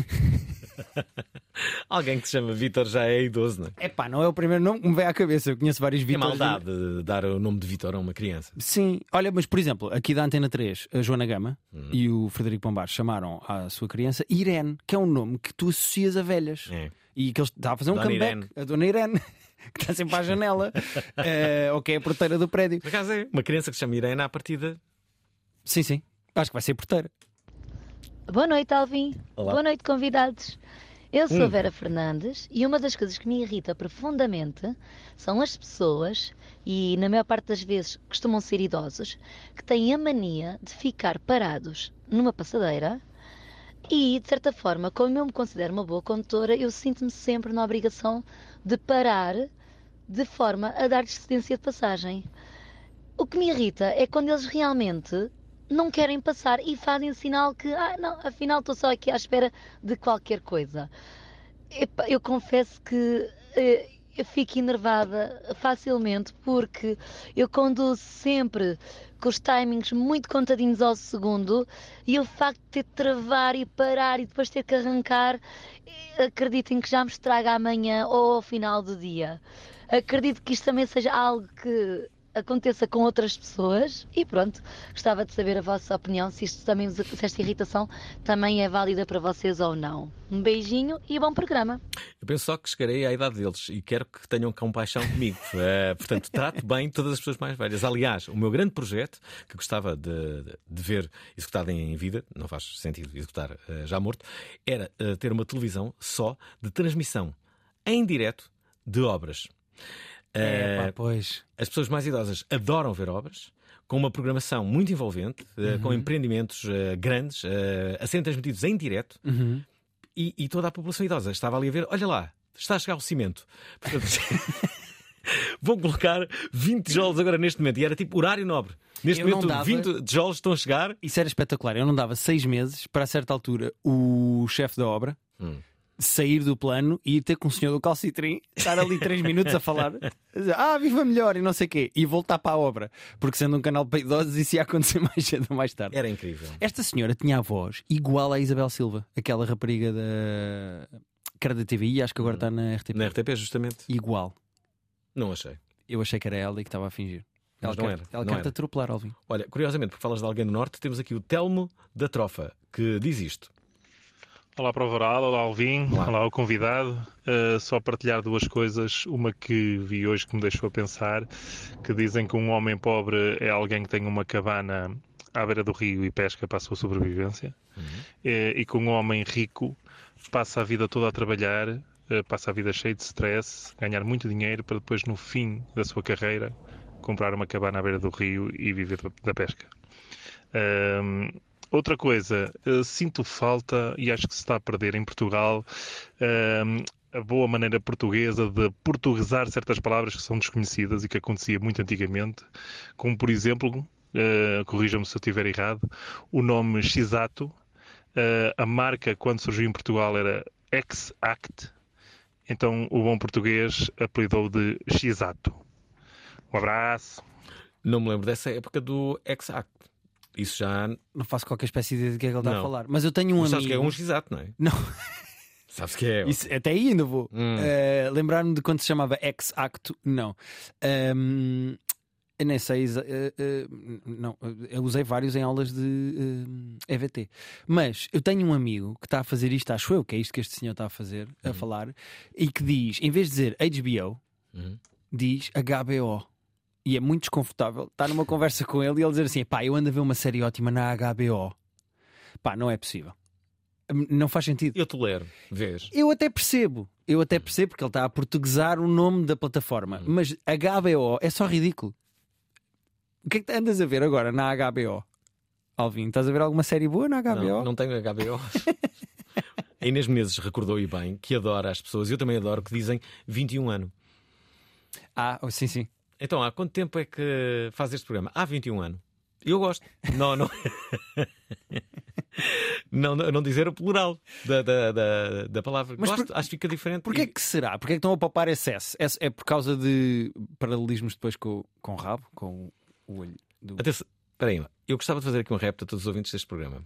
Alguém que se chama Vítor já é idoso, não é? É pá, não é o primeiro nome que me vem à cabeça. Eu conheço vários É Vítores. maldade de dar o nome de Vítor a uma criança. Sim, olha, mas por exemplo, aqui da Antena 3, a Joana Gama Uhum. e o Frederico Pombar chamaram à sua criança Irene, que é um nome que tu associas a velhas. É. E que eles está a fazer um Dona comeback. Irene. A Dona Irene, que está sempre à janela, eh, ou que é a porteira do prédio. Por acaso é uma criança que se chama Irene à partida. Sim, sim. Acho que vai ser porteira. Boa noite, Alvin. Olá. Boa noite, convidados. Eu sou Hum. Vera Fernandes e uma das coisas que me irrita profundamente são as pessoas, e na maior parte das vezes costumam ser idosos, que têm a mania de ficar parados numa passadeira e, de certa forma, como eu me considero uma boa condutora, eu sinto-me sempre na obrigação de parar de forma a dar cedência de passagem. O que me irrita é quando eles realmente não querem passar e fazem sinal que, ah, não, afinal estou só aqui à espera de qualquer coisa. Epá, eu confesso que eh, eu fico enervada facilmente porque eu conduzo sempre com os timings muito contadinhos ao segundo e o facto de ter de travar e parar e depois ter que arrancar, eh, acreditem que já me estraga amanhã ou ao final do dia. Acredito que isto também seja algo que aconteça com outras pessoas e pronto, gostava de saber a vossa opinião, se, isto também, se esta irritação também é válida para vocês ou não. Um beijinho e bom programa. Eu penso só que chegarei à idade deles e quero que tenham compaixão comigo. Eh, portanto, trato bem todas as pessoas mais velhas. Aliás, o meu grande projeto, que gostava de, de ver executado em vida, não faz sentido executar eh, já morto, era eh, ter uma televisão só de transmissão em direto de obras. É, Eh, pois. As pessoas mais idosas adoram ver obras. Com uma programação muito envolvente, eh, com Uhum. empreendimentos eh, grandes, eh, a serem transmitidos em direto, Uhum. e, e toda a população idosa estava ali a ver: olha lá, está a chegar o cimento. Portanto, vão colocar 20 tijolos agora neste momento. E era tipo horário nobre. Neste Eu momento, dava- 20 tijolos estão a chegar. Isso era espetacular. Eu não dava seis meses para, a certa altura, o chefe da obra Hum. Sair do plano e ir ter com o senhor do calcitrim, estar ali três minutos a falar, ah, viva melhor e não sei o quê, e voltar para a obra. Porque sendo um canal para idosos, isso ia acontecer mais cedo ou mais tarde. Era incrível. Esta senhora tinha a voz igual à Isabel Silva, aquela rapariga da. que era da TVI, acho que agora está na RTP. Na RTP, justamente. Igual. Não achei. Eu achei que era ela e que estava a fingir. Mas Ela não quer, era, ela não quer te era. atropelar, Alvin. Olha, curiosamente, porque falas de alguém do Norte, temos aqui o Telmo da Trofa, que diz isto. Olá para o Varal, olá Alvin, olá, o convidado. Uh, só partilhar duas coisas. Uma que vi hoje que me deixou a pensar, que dizem que um homem pobre é alguém que tem uma cabana à beira do rio e pesca para a sua sobrevivência. Eh, E que um homem rico passa a vida toda a trabalhar, eh, passa a vida cheia de stress, ganhar muito dinheiro para depois no fim da sua carreira comprar uma cabana à beira do rio e viver da- pesca. Ahm, outra coisa, eh, sinto falta, e acho que se está a perder em Portugal, ahm, a boa maneira portuguesa de portuguesar certas palavras que são desconhecidas e que acontecia muito antigamente, como por exemplo, eh, corrija-me se eu estiver errado, o nome Xato, eh, a marca quando surgiu em Portugal era X-Act, então o bom português apelidou de Xato. Um abraço. Não me lembro dessa época do Exact. Isso já. Não faço qualquer espécie de ideia do que é que ele está a falar. Mas eu tenho um Mas amigo. sabes que é um X-Ato, não é? Não. Sabes que é? Isso- até aí ainda vou. Hum. Eh, Lembrar-me de quando se chamava Ex-Acto, não. Ahm, eu nem sei. exa- eh, eh, não, eu usei vários em aulas de eh, EVT. Mas eu tenho um amigo que está a fazer isto, acho eu, que é isto que este senhor está a fazer, a falar, e que diz, em vez de dizer HBO, Uhum. diz HBO. E é muito desconfortável estar numa conversa com ele e ele dizer assim: pá, eu ando a ver uma série ótima na HBO. Pá, não é possível. Hum, Não faz sentido. Eu tolero, vês? Eu até percebo. Eu até percebo porque ele está a portuguesar o nome da plataforma. Mas HBO é só ridículo. O que é que andas a ver agora na HBO? Alvin, estás a ver alguma série boa na HBO? Não, não tenho HBO. A Inês Menezes recordou e bem que adora as pessoas, eu também adoro, que dizem 21 anos. Ah, sim, sim. Então, há quanto tempo é que faz este programa? Há 21 anos. Eu gosto. Não, não. não, não, dizer o plural da, da, da, da palavra. Mas gosto, por- acho que fica diferente. Porquê que será? Porquê que estão a poupar excesso? É, é por causa de paralelismos depois com, com o rabo, com o olho? Do... Atenção, espera aí, eu gostava de fazer aqui um repto a todos os ouvintes deste programa.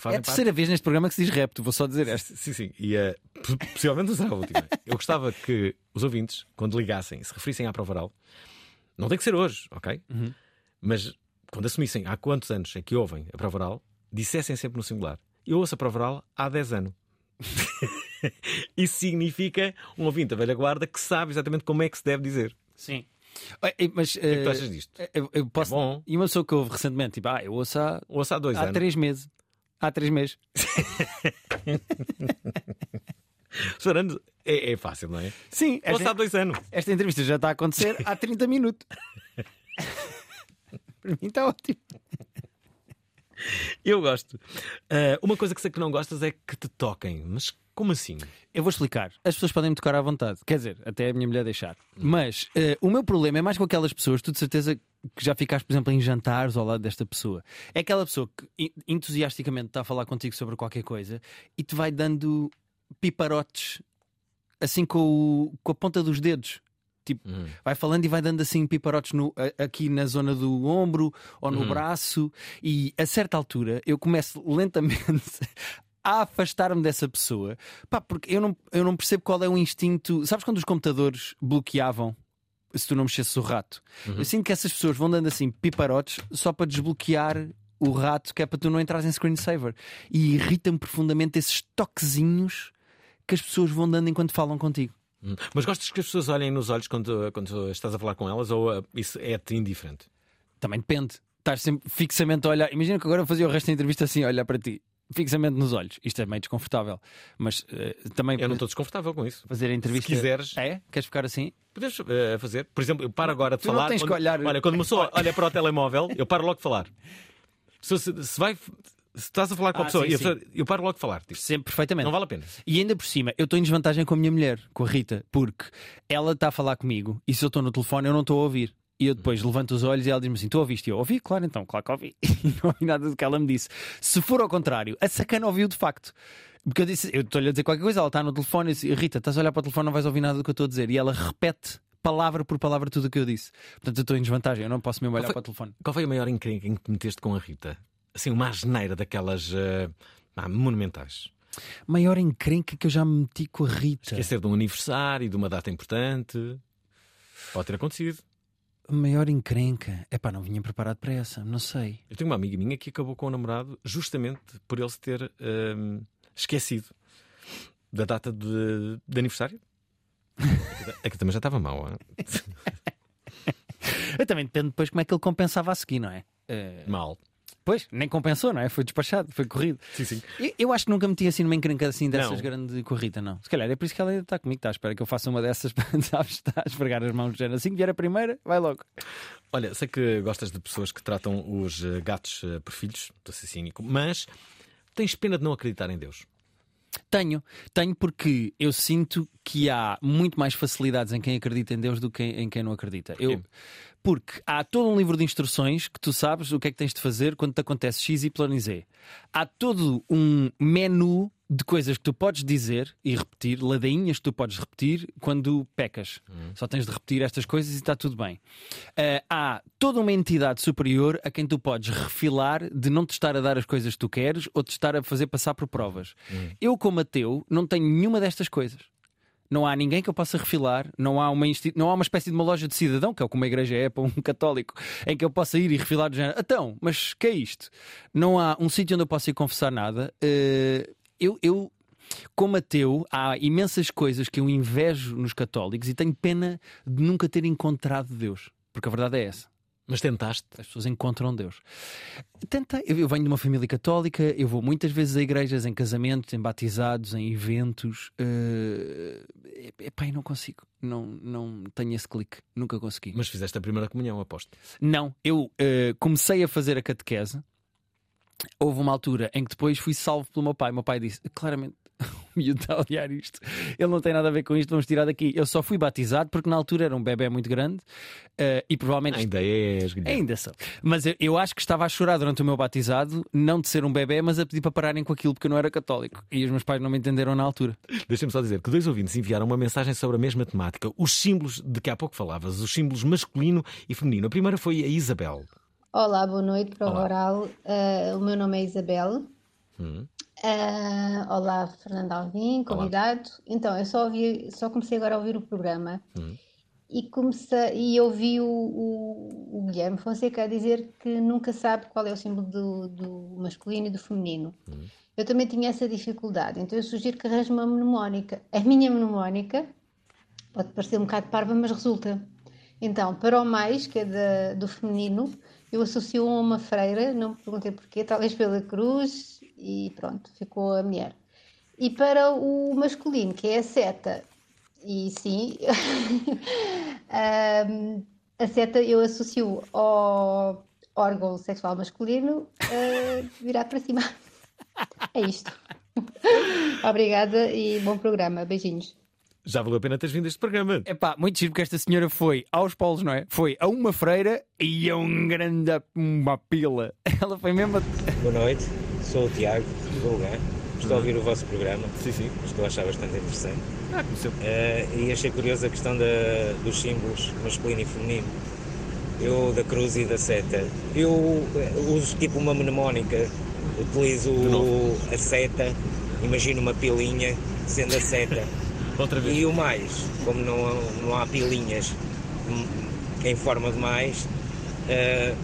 Que É a terceira vez neste programa que se diz repto, vou só dizer esta. Sim, sim. E eh, poss- possivelmente não será a última. Eu gostava que os ouvintes, quando ligassem, se referissem à prova oral, não tem que ser hoje, ok? Uhum. Mas quando assumissem há quantos anos é que ouvem a prova oral, dissessem sempre no singular. Eu ouço a prova oral há 10 anos. Isso significa um ouvinte da velha guarda que sabe exatamente como é que se deve dizer. Sim. Eh, Mas, o que é que tu achas disto? Eu, eu posso... E uma pessoa que houve recentemente, tipo, ah, eu ouço há, ouço há dois há anos. três meses. Há três meses. Chorando é, é fácil, não é? Sim, Ouço há dois anos. Esta entrevista já está a acontecer há 30 minutos. Para mim está ótimo. Eu gosto. Ah, uma coisa que sei que não gostas é que te toquem. Mas como assim? Eu vou explicar. As pessoas podem me tocar à vontade. Quer dizer, até a minha mulher deixar. Mas eh, o meu problema é mais com aquelas pessoas, tu de certeza que já ficaste, por exemplo, em jantares ao lado desta pessoa. É aquela pessoa que en- entusiasticamente está a falar contigo sobre qualquer coisa e te vai dando piparotes assim com, o- com a ponta dos dedos. Tipo, vai falando e vai dando assim piparotes no- aqui na zona do ombro ou no Uhum. braço, e a certa altura eu começo lentamente a afastar-me dessa pessoa, pá, porque eu não, eu não percebo qual é o instinto. Sabes quando os computadores bloqueavam se tu não mexesses o rato. Uhum. Eu sinto que essas pessoas vão dando assim piparotes só para desbloquear o rato, que é para tu não entrares em screensaver. E irritam-me profundamente esses toquezinhos que as pessoas vão dando enquanto falam contigo. Mas gostas que as pessoas olhem nos olhos quando, quando estás a falar com elas ou uh, isso é-te indiferente? Também depende. Estás sempre fixamente a olhar. Imagina que agora eu fazia o resto da entrevista assim, a olhar para ti. Fixamente nos olhos. Isto é meio desconfortável. Mas eh, também. Eu não estou desconfortável com isso. Fazer a entrevista. Se quiseres. É? Queres ficar assim? Podes uh, fazer. Por exemplo, eu paro agora de Tu não falar. tens que quando- olhar- Olha, quando uma pessoa olha para o telemóvel, eu paro logo de falar. Se, se- se vai. Se estás a falar com a Ah, pessoa, sim, eu, sim. eu paro logo de falar. Tipo, Sempre perfeitamente. Não vale a pena. E ainda por cima, eu estou em desvantagem com a minha mulher, com a Rita, porque ela está a falar comigo e se eu estou no telefone eu não estou a ouvir. E eu depois levanto os olhos e ela diz-me assim: Tu ouviste? E eu ouvi, claro, então, claro que ouvi. E não ouvi nada do que ela me disse. Se for ao contrário, a sacana ouviu de facto. Porque eu disse, eu estou-lhe a dizer qualquer coisa, ela está no telefone e disse, Rita, estás a olhar para o telefone, não vais ouvir nada do que eu estou a dizer. E ela repete palavra por palavra tudo o que eu disse. Portanto, eu estou em desvantagem, eu não posso mesmo olhar foi- para o telefone. Qual foi a maior encrenca em que te meteste com a Rita? Assim, uma asneira daquelas uh, ah, monumentais. Maior encrenca que eu já me meti com a Rita. Esquecer de um aniversário, de uma data importante. Pode ter acontecido. Maior encrenca. É pá, não vinha preparado para essa, não sei. Eu tenho uma amiga minha que acabou com o namorado justamente por ele se ter hum, esquecido da data de, de aniversário. É que também já estava mal. hein? Eu também depende depois como é que ele compensava a seguir, não é? Eh, Mal. Pois, nem compensou, não é? Foi despachado, foi corrido. Sim, sim. Eu, eu acho que nunca meti assim numa encrenca assim dessas Não. grande corrida, não. Se calhar é por isso que ela ainda está comigo, está à espera que eu faça uma dessas para, a esfregar as mãos, género. assim que vier a primeira, vai logo. Olha, sei que gostas de pessoas que tratam os eh, gatos eh, por filhos, estou a ser cínico, mas tens pena de não acreditar em Deus. Tenho, tenho porque eu sinto que há muito mais facilidades em quem acredita em Deus do que em quem não acredita. Eu, porque há todo um livro de instruções que tu sabes o que é que tens de fazer quando te acontece X, Y e Z. Há todo um menu de coisas que tu podes dizer e repetir, ladainhas que tu podes repetir quando pecas. Só tens de repetir estas coisas e está tudo bem. Ah, há toda uma entidade superior a quem tu podes refilar de não te estar a dar as coisas que tu queres ou te estar a fazer passar por provas. Eu, como ateu, não tenho nenhuma destas coisas. Não há ninguém que eu possa refilar, não há, uma insti- não há uma espécie de uma loja de cidadão, que é o que uma igreja é para um católico, em que eu possa ir e refilar do género. Então, mas que é isto? Não há um sítio onde eu possa ir confessar nada. Eh, eu, eu, como ateu, há imensas coisas que eu invejo nos católicos e tenho pena de nunca ter encontrado Deus. Porque a verdade é essa. Mas tentaste? As pessoas encontram Deus. Tentei. Eu, venho de uma família católica, eu vou muitas vezes a igrejas, em casamentos, em batizados, em eventos. Uh, epá, eu não consigo. Não, não tenho esse clique. Nunca consegui. Mas fizeste a primeira comunhão, aposto. Não, eu eh, comecei a fazer a catequese. Houve uma altura em que depois fui salvo pelo meu pai. O meu pai disse: claramente, miúdo a odiar isto. Ele não tem nada a ver com isto, vamos tirar daqui. Eu só fui batizado porque na altura era um bebê muito grande eh, e provavelmente. Ainda és, Guilherme. Ainda sou. Mas eu, eu acho que estava a chorar durante o meu batizado, não de ser um bebê, mas a pedir para pararem com aquilo porque eu não era católico. E os meus pais não me entenderam na altura. Deixa-me só dizer que dois ouvintes enviaram uma mensagem sobre a mesma temática. Os símbolos de que há pouco falavas, os símbolos masculino e feminino. A primeira foi a Isabel. Olá, boa noite para o Olá. Oral. Ah, o meu nome é Isabel. Hum. Ah, olá, Fernando Alvim, convidado. Então, eu só, ouvi, só comecei agora a ouvir o programa Hum. e, comecei, e ouvi o, o, o Guilherme Fonseca a dizer que nunca sabe qual é o símbolo do, do masculino e do feminino. Eu também tinha essa dificuldade, então eu sugiro que arranje uma mnemónica. A minha mnemónica pode parecer um bocado parva, mas resulta. Então, para o mais, que é da- do feminino, eu associo a uma freira, não me perguntei porquê, talvez pela cruz, e pronto, ficou a mulher. E para o masculino, que é a seta, e sim, a seta eu associo ao órgão sexual masculino a virar para cima. É isto. Obrigada e bom programa. Beijinhos. Já valeu a pena teres vindo a este programa. Epá, muito giro porque esta senhora foi aos polos, não é? Foi a uma freira e a um grande uma pila. Ela foi mesmo. a- Boa noite, sou o Tiago, do lugar. Estou a ouvir o vosso programa. Sim, sim. Estou a achar bastante interessante. Ah, conheceu. Eh, e achei curiosa a questão da- dos símbolos masculino e feminino. Eu, da cruz e da seta. Eu eh, uso tipo uma mnemónica. Utilizo a seta, imagino uma pilinha sendo a seta. Outra vez. E o mais, como não, não há pilinhas em forma de mais, eh,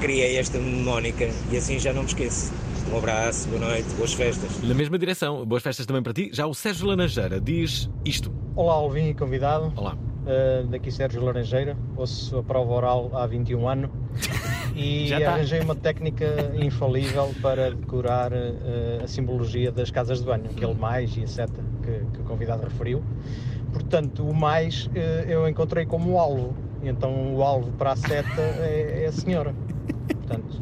criei esta mnemónica e assim já não me esqueço. Um abraço, boa noite, boas festas. Na mesma direção, boas festas também para ti. Já o Sérgio Laranjeira diz isto. Olá, Alvin e convidado. Olá. Uh, daqui Sérgio Laranjeira, ouço a prova oral há 21 anos e Já tá. arranjei uma técnica infalível para decorar uh, a simbologia das casas de banho, aquele mais e a seta que, que o convidado referiu. Portanto, o mais uh, eu encontrei como alvo, então o alvo para a seta é, é a senhora. Portanto,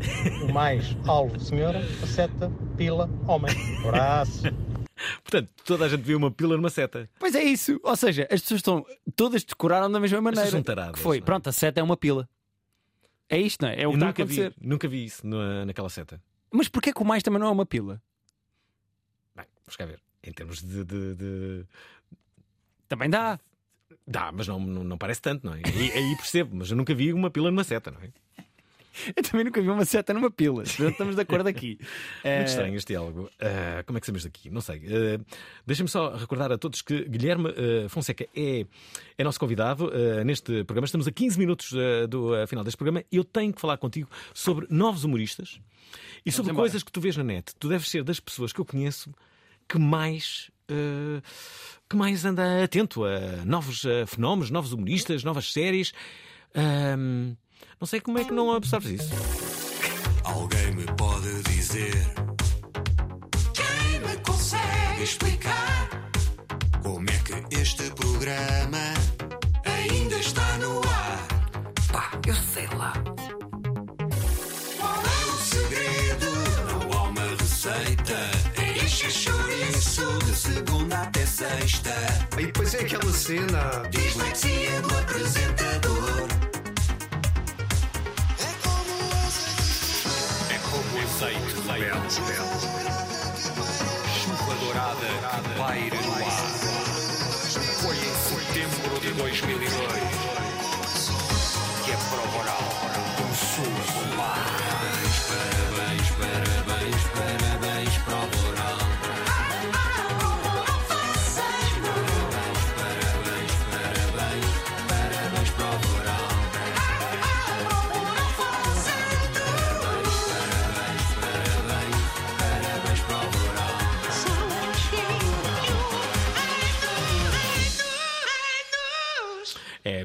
o mais alvo senhora, a seta pila homem. Abraço. Portanto, toda a gente viu uma pila numa seta. Pois é isso. Ou seja, as pessoas estão. Todas decoraram da mesma maneira. são taradas, que foi, pronto, a seta é uma pila. É isto, não é? É o Eu que está a nunca vi, acontecer. nunca vi isso na- naquela seta. Mas porquê que o mais também não é uma pila? Bem, vamos cá ver. Em termos de. de- de- Também dá. Dá, mas não, não, não parece tanto, não é? Aí, aí percebo, mas eu nunca vi uma pila numa seta, não é? Eu também nunca vi uma seta numa pila. Estamos de acordo aqui. Eh, Muito estranho este diálogo. Ah, como é que sabemos daqui? Não sei. Ah, Deixem-me só recordar a todos que Guilherme ah, Fonseca é, é nosso convidado ah, neste programa. Estamos a 15 minutos do final deste programa e eu tenho que falar contigo sobre novos humoristas e sobre embora. coisas que tu vês na net. Tu deves ser das pessoas que eu conheço que mais. ah, que mais anda atento a novos ah, fenómenos, novos humoristas, novas séries. Não sei como é que não absorves isso. Alguém me pode dizer Quem me consegue explicar Como é que este programa Ainda está no ar Pá, eu sei lá Qual é o segredo? Não há uma receita É encher chouriço De segunda até sexta E depois é aquela cena. Dislexia do apresentador belo, Chuva dourada que paira no ar. Foi em setembro de 2002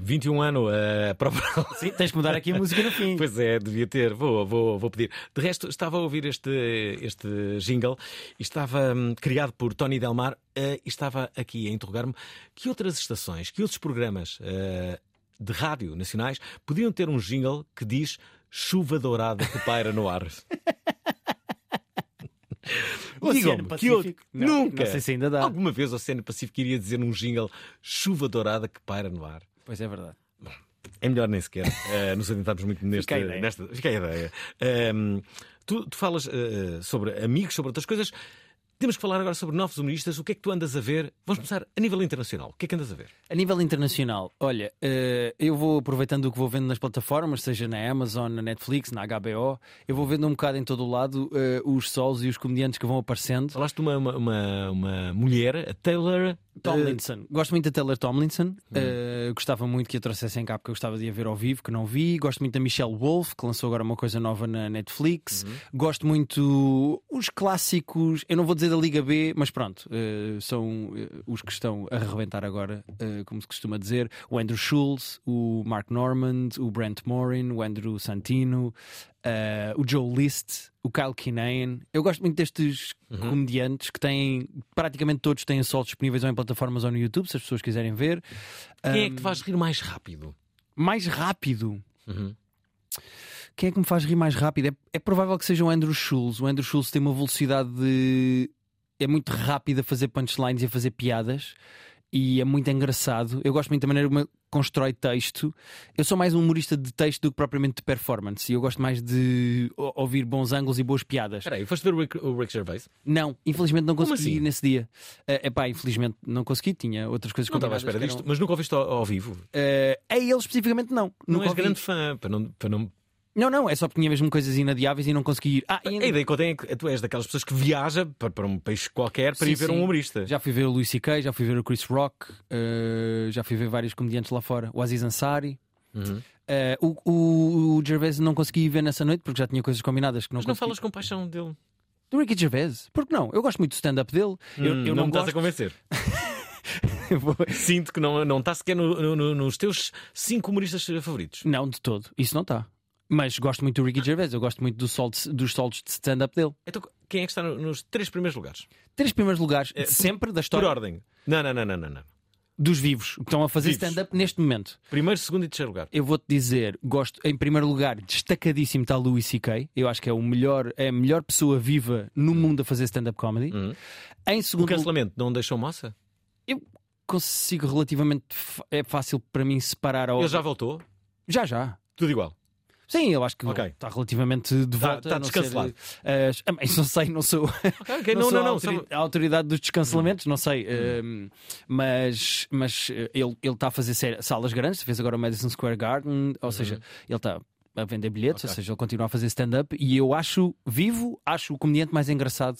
21 anos a prova. Sim, tens que mudar aqui a música no fim. Pois é, devia ter. Vou, vou, vou pedir. De resto, estava a ouvir este, este jingle e estava hum, criado por Tony Delmar eh, e estava aqui a interrogar-me que outras estações, que outros programas eh, de rádio nacionais podiam ter um jingle que diz chuva dourada que paira no ar. Digam-me, que? Pacífico? Não, Nunca. não sei se ainda dá. Alguma vez o Oceano Pacífico iria dizer num jingle chuva dourada que paira no ar. Pois é verdade. É melhor nem sequer eh, nos adentrarmos muito neste, Fica a ideia. nesta. Fica a ideia. Ehm, tu, tu falas eh, sobre amigos, sobre outras coisas. Temos que falar agora sobre novos humoristas. O que é que tu andas a ver? Vamos começar a nível internacional. O que é que andas a ver? A nível internacional, olha, eu vou aproveitando o que vou vendo nas plataformas, seja na Amazon, na Netflix, na HBO, eu vou vendo um bocado em todo o lado os solos e os comediantes que vão aparecendo. Falaste de uma, uma, uma, uma mulher, a Taylor. Tomlinson. Gosto muito da Taylor Tomlinson. Uh, gostava muito que a trouxessem cá porque eu gostava de a ver ao vivo, que não vi. Gosto muito da Michelle Wolf, que lançou agora uma coisa nova na Netflix. Gosto muito os clássicos, eu não vou dizer da Liga B, mas pronto, uh, são os que estão a arrebentar agora, uh, como se costuma dizer. O Andrew Schultz, o Mark Normand, o Brent Morin, o Andrew Santino. Uh, o Joe List, o Kyle Kinane. Eu gosto muito destes comediantes que têm, praticamente todos têm solos disponíveis ou em plataformas ou no YouTube, se as pessoas quiserem ver. Quem é Um, que te faz rir mais rápido? Mais rápido. Uhum. Quem é que me faz rir mais rápido? É, é provável que seja o Andrew Schultz. O Andrew Schultz tem uma velocidade de. É muito rápido a fazer punchlines e a fazer piadas. E é muito engraçado. Eu gosto muito da maneira como constrói texto. Eu sou mais um humorista de texto do que propriamente de performance. E eu gosto mais de ouvir bons ângulos e boas piadas. Espera aí, foste ver o Rick, o Rick Gervais? Não, infelizmente não consegui assim? nesse dia. É epá, infelizmente não consegui. Tinha outras coisas Não estava à espera que disto, eram- mas nunca ouviste ao, ao vivo. Eh, a ele especificamente não. Não Nunca és ouvi. grande fã, para não, para não Não, não, é só porque tinha mesmo coisas inadiáveis e não consegui ir. Ah, e A ainda- ideia que eu tenho é que tu és daquelas pessoas que viaja para, para um país qualquer para Sim, ir ver sim. um humorista. Já fui ver o Luís C.K., já fui ver o Chris Rock, eh, já fui ver vários comediantes lá fora. O Aziz Ansari. Uhum. Eh, o, o, o Gervais não consegui ver nessa noite porque já tinha coisas combinadas que não Mas não consegui. falas com paixão dele. Do Ricky Gervais? Porque não? Eu gosto muito do stand-up dele. eu, Hum, eu não, não, me estás a convencer. Sinto que não, não está sequer no- no- no- nos teus cinco humoristas favoritos. Não, de todo. Isso não está. Mas gosto muito do Ricky Gervais. Eu gosto muito do sol de- dos solos de stand-up dele. Então, quem é que está no- nos três primeiros lugares? Três primeiros lugares É, sempre da história Por ordem. Não, não, não, não, não. dos vivos que estão a fazer stand-up neste momento. Primeiro, segundo e terceiro lugar. Eu vou-te dizer, gosto, em primeiro lugar, destacadíssimo está Louis C.K. Eu acho que é, o melhor, é a melhor pessoa viva no mundo a fazer stand-up comedy. Em O segundo cancelamento não deixou moça? Eu consigo relativamente. É fácil para mim separar. Ao... Ele já voltou? Já, já. Tudo igual. Sim, eu acho que Ok. está relativamente de Tá- volta. tá não ser, descancelado. as- ah, mas não sei, não sou. ok. Não, sou não, a não, autori- só- A autoridade dos descancelamentos, não sei. eh, mas mas eh, ele ele está a fazer salas grandes, fez agora o Madison Square Garden, ou seja, ele está a vender bilhetes, ou seja, ele continua a fazer stand-up e eu acho vivo, acho o comediante mais engraçado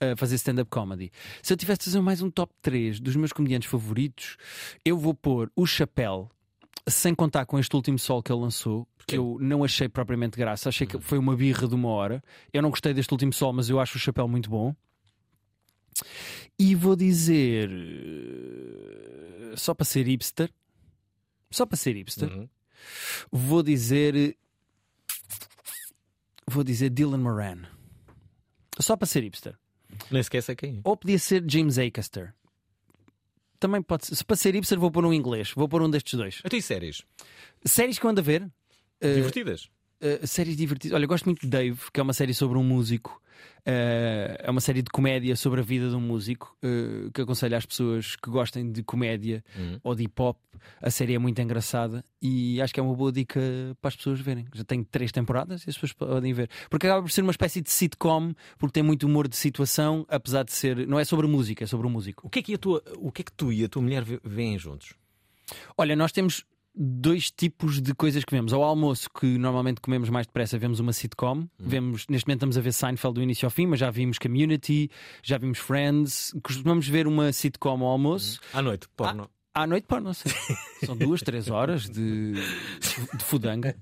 a fazer stand-up comedy. Se eu tivesse de fazer mais um top 3 dos meus comediantes favoritos, eu vou pôr o Chapéu, sem contar com este último sol que ele lançou, que eu não achei propriamente graça, achei que foi uma birra de uma hora. Eu não gostei deste último sol, mas eu acho o Chapéu muito bom. E vou dizer, eh, só para ser hipster, só para ser hipster, vou dizer, vou dizer Dylan Moran, só para ser hipster. Nem sequer sei quem é. Ou podia ser James Acaster. Também pode ser. Se para ser hipster, vou pôr um inglês. Vou pôr um destes dois. Eu tenho séries. Séries que eu ando a ver. eh, Divertidas. Eh, séries divertidas. Olha, eu gosto muito de Dave, que é uma série sobre um músico. Eh, é uma série de comédia sobre a vida de um músico. eh, que aconselho às pessoas que gostem de comédia Uhum. ou de hip hop. A série é muito engraçada e acho que é uma boa dica para as pessoas verem. Já tem três temporadas e as pessoas podem ver. Porque acaba por ser uma espécie de sitcom, porque tem muito humor de situação, apesar de ser. Não é sobre música, é sobre o músico. O que é que, a tua, o que, é que tu e a tua mulher veem juntos? Olha, nós temos dois tipos de coisas que vemos. Ao almoço, que normalmente comemos mais depressa, vemos uma sitcom. Vemos, neste momento estamos a ver Seinfeld do início ao fim, mas já vimos Community, já vimos Friends. Costumamos ver uma sitcom ao almoço. À noite, porno. À, à noite, porno, sim. São duas, três horas de, de fudanga.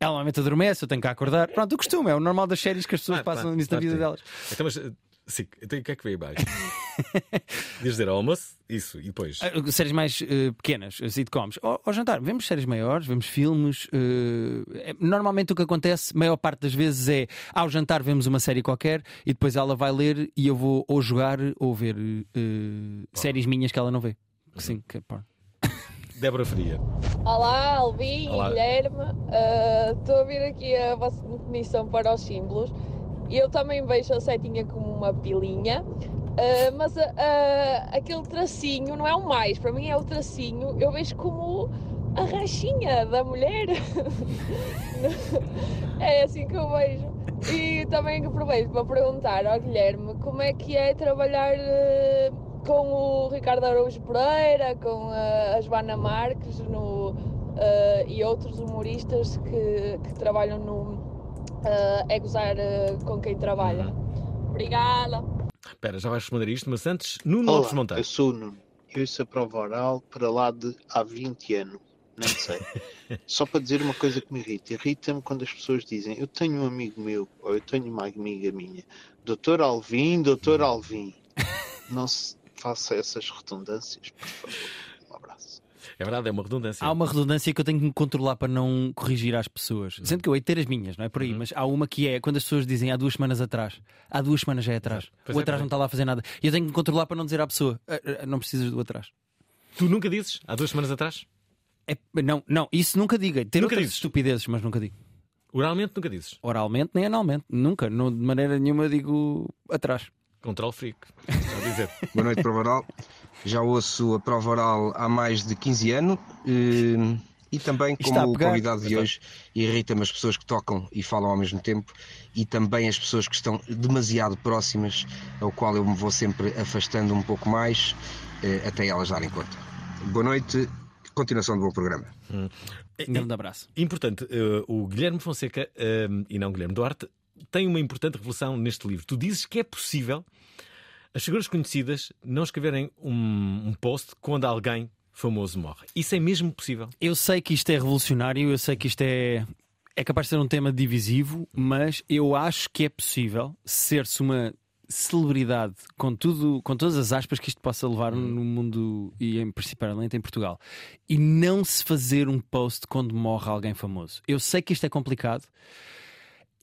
Ela normalmente adormece, eu tenho que acordar. Pronto, o costume, é o normal das séries que as pessoas Ah, passam claro, nisso na vida delas. Então, mas, eh, sim, então, o que é que veio abaixo? Diz dizer ao almoço, isso, e depois. Ah, Séries mais eh, pequenas, eh, sitcoms. Ao, ao jantar, vemos séries maiores, vemos filmes. é- normalmente o que acontece, maior parte das vezes, é ao jantar vemos uma série qualquer e depois ela vai ler e eu vou ou jogar ou ver eh, séries minhas que ela não vê. Que Sim, que, pá. Débora Faria. Olá, Alvin Olá. e Guilherme. Ah, Estou a vir aqui a vossa definição para os símbolos. Eu também vejo a setinha como uma pilinha, ah, mas ah, aquele tracinho não é o mais, para mim é o tracinho, eu vejo como a rachinha da mulher. é assim que eu vejo. E também aproveito para perguntar ao Guilherme como é que é trabalhar ah, com o Ricardo Araújo Pereira, com a, a Joana Marques no, ah, e outros humoristas que, que trabalham no ah, É Gozar ah, com quem trabalha. Obrigada! Espera, já vais responder isto, mas antes, Nuno Olá, Lopes Monteiro. eu sou o Nuno. Eu ouço a prova oral para lá de há 20 anos. Nem sei. Só para dizer uma coisa que me irrita. Irrita-me quando as pessoas dizem eu tenho um amigo meu ou eu tenho uma amiga minha. Doutor Alvim, doutor Alvim. Não se faça essas redundâncias, por favor. É verdade, é uma redundância. Há uma redundância que eu tenho que me controlar para não corrigir às pessoas. Sendo que eu hei de ter as minhas, não é por aí, mas há uma que é quando as pessoas dizem há duas semanas atrás. Há duas semanas já é atrás. Pois o é, atrás pois é. não está lá a fazer nada. E eu tenho que me controlar para não dizer à pessoa "Ah, ah, não precisas do atrás. Tu nunca dizes? Há duas semanas atrás? É, não, não, isso nunca diga. Ter Nunca outras dizes? estupidezes, mas nunca digo. Oralmente nunca dizes? Oralmente nem analmente. Nunca. Não, de maneira nenhuma digo atrás. Control freak. Dizer. Boa noite, prova oral. Já ouço a prova oral há mais de 15 anos e também, Está a como o convidado de hoje, irrita-me as pessoas que tocam e falam ao mesmo tempo e também as pessoas que estão demasiado próximas, ao qual eu me vou sempre afastando um pouco mais eh, até elas darem conta. Boa noite, continuação do bom programa. Um grande abraço. Importante, eh, o Guilherme Fonseca, eh, e não Guilherme Duarte, tem uma importante revelação neste livro. Tu dizes que é possível as figuras conhecidas não escreverem um, um post quando alguém famoso morre. Isso é mesmo possível? Eu sei que isto é revolucionário, eu sei que isto é. É capaz de ser um tema divisivo, mas eu acho que é possível ser-se uma celebridade com tudo, com todas as aspas que isto possa levar no mundo e em principalmente em Portugal, e não se fazer um post quando morre alguém famoso. Eu sei que isto é complicado,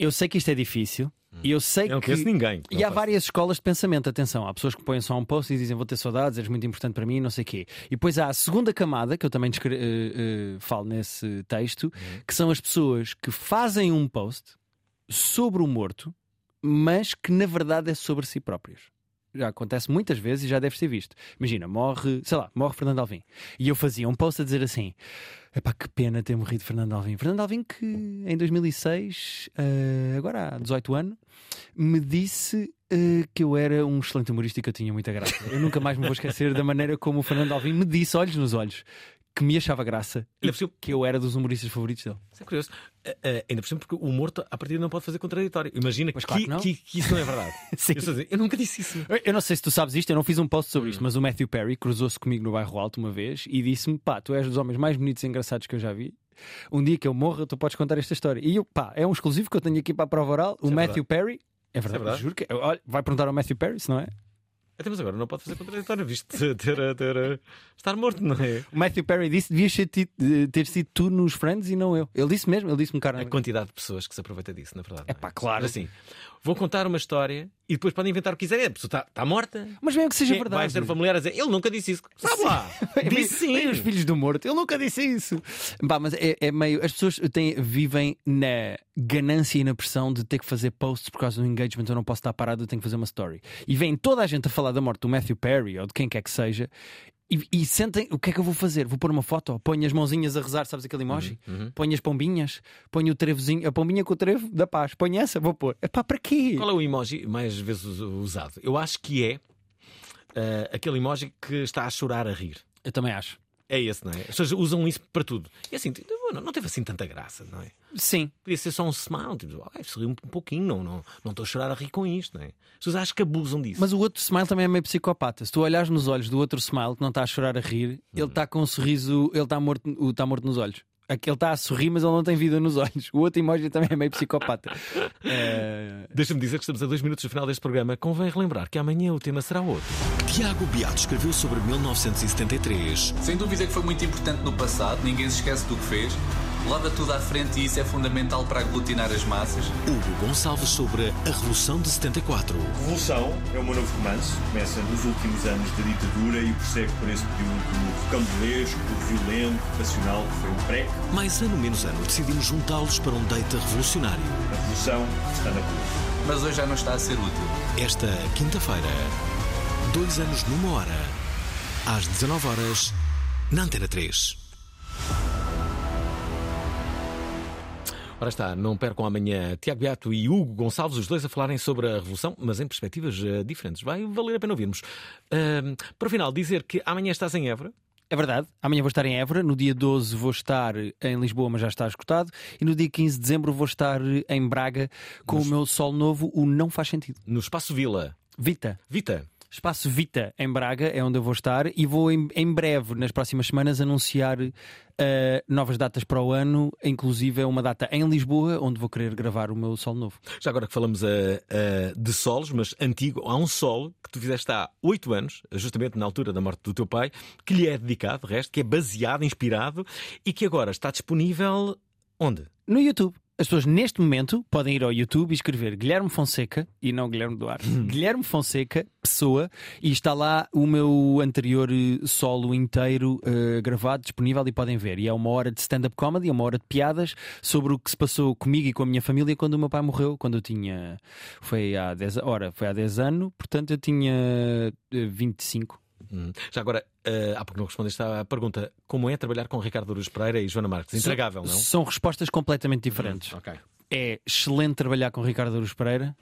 eu sei que isto é difícil. E eu sei Eu não que. ninguém que E há faça. várias escolas de pensamento. Atenção, há pessoas que põem só um post e dizem vou ter saudades, és muito importante para mim, não sei o quê. E depois há a segunda camada, que eu também descre- eh, eh, falo nesse texto, que são as pessoas que fazem um post sobre o morto, mas que na verdade é sobre si próprios. Já acontece muitas vezes e já deves ter visto. Imagina, morre, sei lá, morre Fernando Alvim. E eu fazia um post a dizer assim: Epá, que pena ter morrido Fernando Alvim. Fernando Alvim, que em 2006, eh, agora há 18 anos, me disse eh, que eu era um excelente humorista e que eu tinha muita graça. Eu nunca mais me vou esquecer da maneira como o Fernando Alvim me disse, olhos nos olhos, que me achava graça e que eu era dos humoristas favoritos dele. Isso é curioso. Eh, eh, ainda por cima, porque o morto, a partir não pode fazer contraditório. Imagina que, claro que não. que, que isso não é verdade. Eu, dizer, eu nunca disse isso. Eu- Eu não sei se tu sabes isto, eu não fiz um post sobre isto, mas o Matthew Perry cruzou-se comigo no bairro Alto uma vez e disse-me: pá, tu és dos homens mais bonitos e engraçados que eu já vi. Um dia que eu morra, tu podes contar esta história. E eu, pá, é um exclusivo que eu tenho aqui para a prova oral. O é Matthew Perry. É Isso é verdade, verdade? juro que. Olha, vai perguntar ao Matthew Perry, se não é? Até mas agora não pode fazer contraditório, visto ter, ter, estar morto, não é? O Matthew Perry disse devias ter sido tu nos Friends e não eu. Ele disse mesmo, ele disse-me cara. A quantidade de pessoas que se aproveita disso, na verdade. É pá, claro. assim, vou contar uma história e depois podem inventar o que quiserem. A pessoa está está morta. Mas mesmo que seja verdade. Vai um familiar a dizer, ele nunca disse isso. Sabe lá? disse sim. Bem, os filhos do morto, ele nunca disse isso. Pá, mas é, é meio. As pessoas têm, vivem na ganância e na pressão de ter que fazer posts por causa do engagement. Eu não posso estar parado, eu tenho que fazer uma story. E vem toda a gente a falar da morte do Matthew Perry ou de quem quer que seja. E, e sentem o que é que eu vou fazer? Vou pôr uma foto, ponho as mãozinhas a rezar, sabes aquele emoji? Uhum, Ponho as pombinhas, ponho o trevozinho, a pombinha com o trevo da paz, ponho essa, vou pôr. Epá, para quê? Qual é o emoji mais vezes us- usado? Eu acho que é eh, aquele emoji que está a chorar a rir. Eu também acho. É esse, não é? As pessoas usam isso para tudo. E assim, tipo, não, não teve assim tanta graça, não é? Sim. Podia ser só um smile, tipo, ah, sorri um pouquinho, não, não, não estou a chorar a rir com isto, não é? As pessoas acham que abusam disso. Mas o outro smile também é meio psicopata. Se tu olhares nos olhos do outro smile que não está a chorar a rir, ele está com um sorriso, ele está morto, está morto nos olhos. Aquele está a sorrir, mas ele não tem vida nos olhos. O outro emoji também é meio psicopata. É... Deixa-me dizer que estamos a dois minutos do final deste programa. Convém relembrar que amanhã o tema será outro. Tiago Beato escreveu sobre 1973. Sem dúvida que foi muito importante no passado, ninguém se esquece do que fez. Leva tudo à frente e isso é fundamental para aglutinar as massas. Hugo Gonçalves sobre a Revolução de 74. Revolução é meu novo romance. Começa nos últimos anos da ditadura e prossegue por esse período recambulesco, violento, passional, que foi o pré. Mais ano menos ano, decidimos juntá-los para um date revolucionário. A revolução está na rua. Mas hoje já não está a ser útil. Esta quinta-feira, dois anos numa hora, às 19 horas, na Antena 3. Ora está, não percam amanhã Tiago Beato e Hugo Gonçalves, os dois a falarem sobre a Revolução, mas em perspectivas eh, diferentes. Vai valer a pena ouvirmos. Ahm, para o final, dizer que amanhã estás em Évora. É verdade. Amanhã vou estar em Évora, no dia 12 vou estar em Lisboa, mas já está esgotado, e no dia 15 de dezembro vou estar em Braga com o meu sol novo, o Não Faz Sentido. No Espaço Vila. Vita. Vita. Espaço Vita em Braga é onde eu vou estar e vou em, em breve, nas próximas semanas, anunciar eh, novas datas para o ano, inclusive uma data em Lisboa, onde vou querer gravar o meu sol novo. Já agora que falamos eh, eh, de solos, mas antigo, há um solo que tu fizeste há oito anos, justamente na altura da morte do teu pai, que lhe é dedicado, de resto, que é baseado, inspirado e que agora está disponível onde? No YouTube. As pessoas neste momento podem ir ao YouTube e escrever Guilherme Fonseca e não Guilherme Duarte. Guilherme Fonseca, pessoa, e está lá o meu anterior eh, solo inteiro eh, gravado, disponível e podem ver. E é uma hora de stand-up comedy, é uma hora de piadas sobre o que se passou comigo e com a minha família quando o meu pai morreu, quando eu tinha. Foi há 10, ora, foi há 10 anos, portanto eu tinha eh, 25. Hum. Já agora, eh, há pouco não respondeste à pergunta: como é trabalhar com Ricardo Aruz Pereira e Joana Marques? Intragável, não? São respostas completamente diferentes. ok. É excelente trabalhar com Ricardo Aruz Pereira.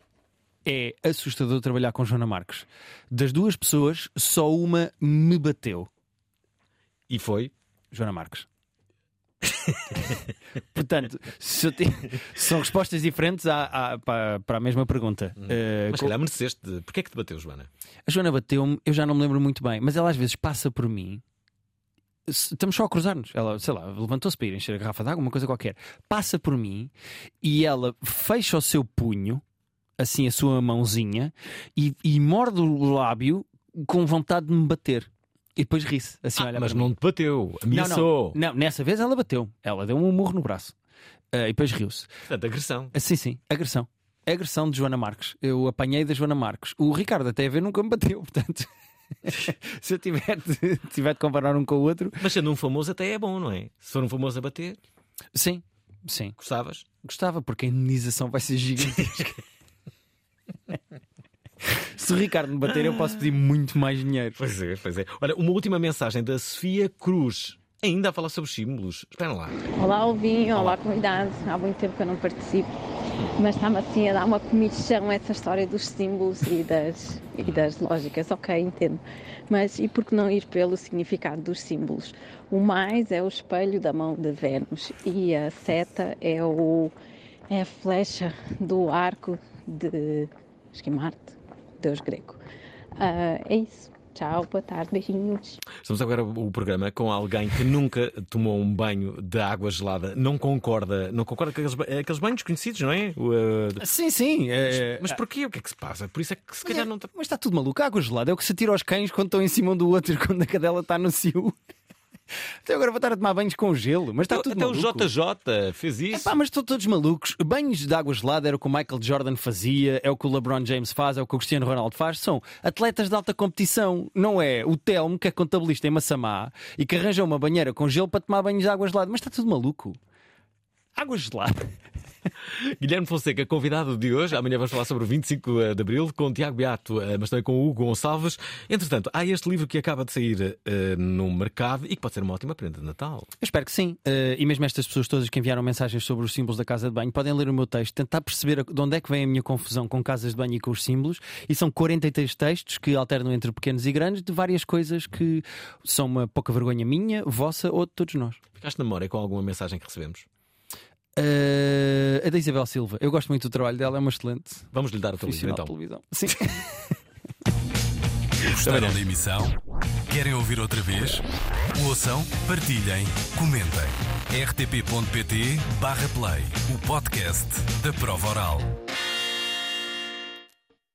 É assustador trabalhar com Joana Marques. Das duas pessoas, só uma me bateu. E foi? Joana Marques. Portanto, se te- são respostas diferentes à- à- para, para a mesma pergunta. Eh, Mas se co- calhar mereceste. Porquê é que te bateu, Joana? A Joana bateu-me, eu já não me lembro muito bem, mas ela às vezes passa por mim estamos só a cruzar-nos. Ela, sei lá, levantou-se para ir encher a garrafa de água, uma coisa qualquer. Passa por mim e ela fecha o seu punho, assim a sua mãozinha, e, e morde o lábio com vontade de me bater. E depois ri-se. Assim, Ah, mas não te bateu, Não, ameaçou. Não, não, nessa vez ela bateu. Ela deu um murro no braço. Ah, e depois riu-se. Portanto, agressão. Ah, Sim, sim, agressão. Agressão de Joana Marques. Eu apanhei da Joana Marques. O Ricardo até a ver nunca me bateu, portanto. Se eu tiver de, tiver de comparar um com o outro. Mas sendo um famoso até é bom, não é? Se for um famoso a bater. Sim, sim. Gostavas? Gostava, porque a indenização vai ser gigantesca. Se o Ricardo me bater, eu posso pedir muito mais dinheiro. Pois é, pois é. Olha, uma última mensagem da Sofia Cruz. Ainda a falar sobre símbolos. Espera lá. Olá, Alvinho, olá, convidados. Há muito tempo que eu não participo, mas está-me assim a dar uma comichão essa história dos símbolos e das, e das lógicas. Ok, entendo. Mas e por que não ir pelo significado dos símbolos? O mais é o espelho da mão de Vênus e a seta é, o, é a flecha do arco de acho que é Marte, deus grego. Ah, é isso. Tchau, boa tarde, beijinhos. Estamos agora o programa com alguém que nunca tomou um banho de água gelada. Não concorda, não concorda com aqueles, ba- aqueles banhos conhecidos, não é? Uh, Sim, sim. é- Mas porquê? O que é que se passa? Por isso é que se calhar não está. Mas está tudo maluco. A água gelada é o que se tira aos cães quando estão em cima um do outro quando a cadela está no cio. Até agora vou estar a tomar banhos com gelo, mas está tudo Até o maluco. JJ fez isso. Epá, mas estão todos malucos. Banhos de água gelada era o que o Michael Jordan fazia, é o que o LeBron James faz, é o que o Cristiano Ronaldo faz. São atletas de alta competição, não é? O Telmo, que é contabilista em Massamá e que arranja uma banheira com gelo para tomar banhos de água gelada. Mas está tudo maluco. Água gelada. Guilherme Fonseca, convidado de hoje. Amanhã vamos falar sobre o 25 de Abril com Tiago Beato, eh, mas também com o Hugo Gonçalves. Entretanto, há este livro que acaba de sair eh, no mercado e que pode ser uma ótima prenda de Natal. Eu espero que sim. Eh, e mesmo estas pessoas todas que enviaram mensagens sobre os símbolos da casa de banho podem ler o meu texto, tentar perceber de onde é que vem a minha confusão com casas de banho e com os símbolos. E são 43 textos que alternam entre pequenos e grandes de várias coisas que são uma pouca vergonha minha, vossa ou de todos nós. Ficaste na memória com alguma mensagem que recebemos? Eh, a da Isabel Silva. Eu gosto muito do trabalho dela, é uma excelente. Vamos lhe dar o teu livro profissional então. televisão. Sim. Gostaram da emissão? Querem ouvir outra vez? Ouçam, partilhem, comentem. rtp.pt/play o podcast da prova oral.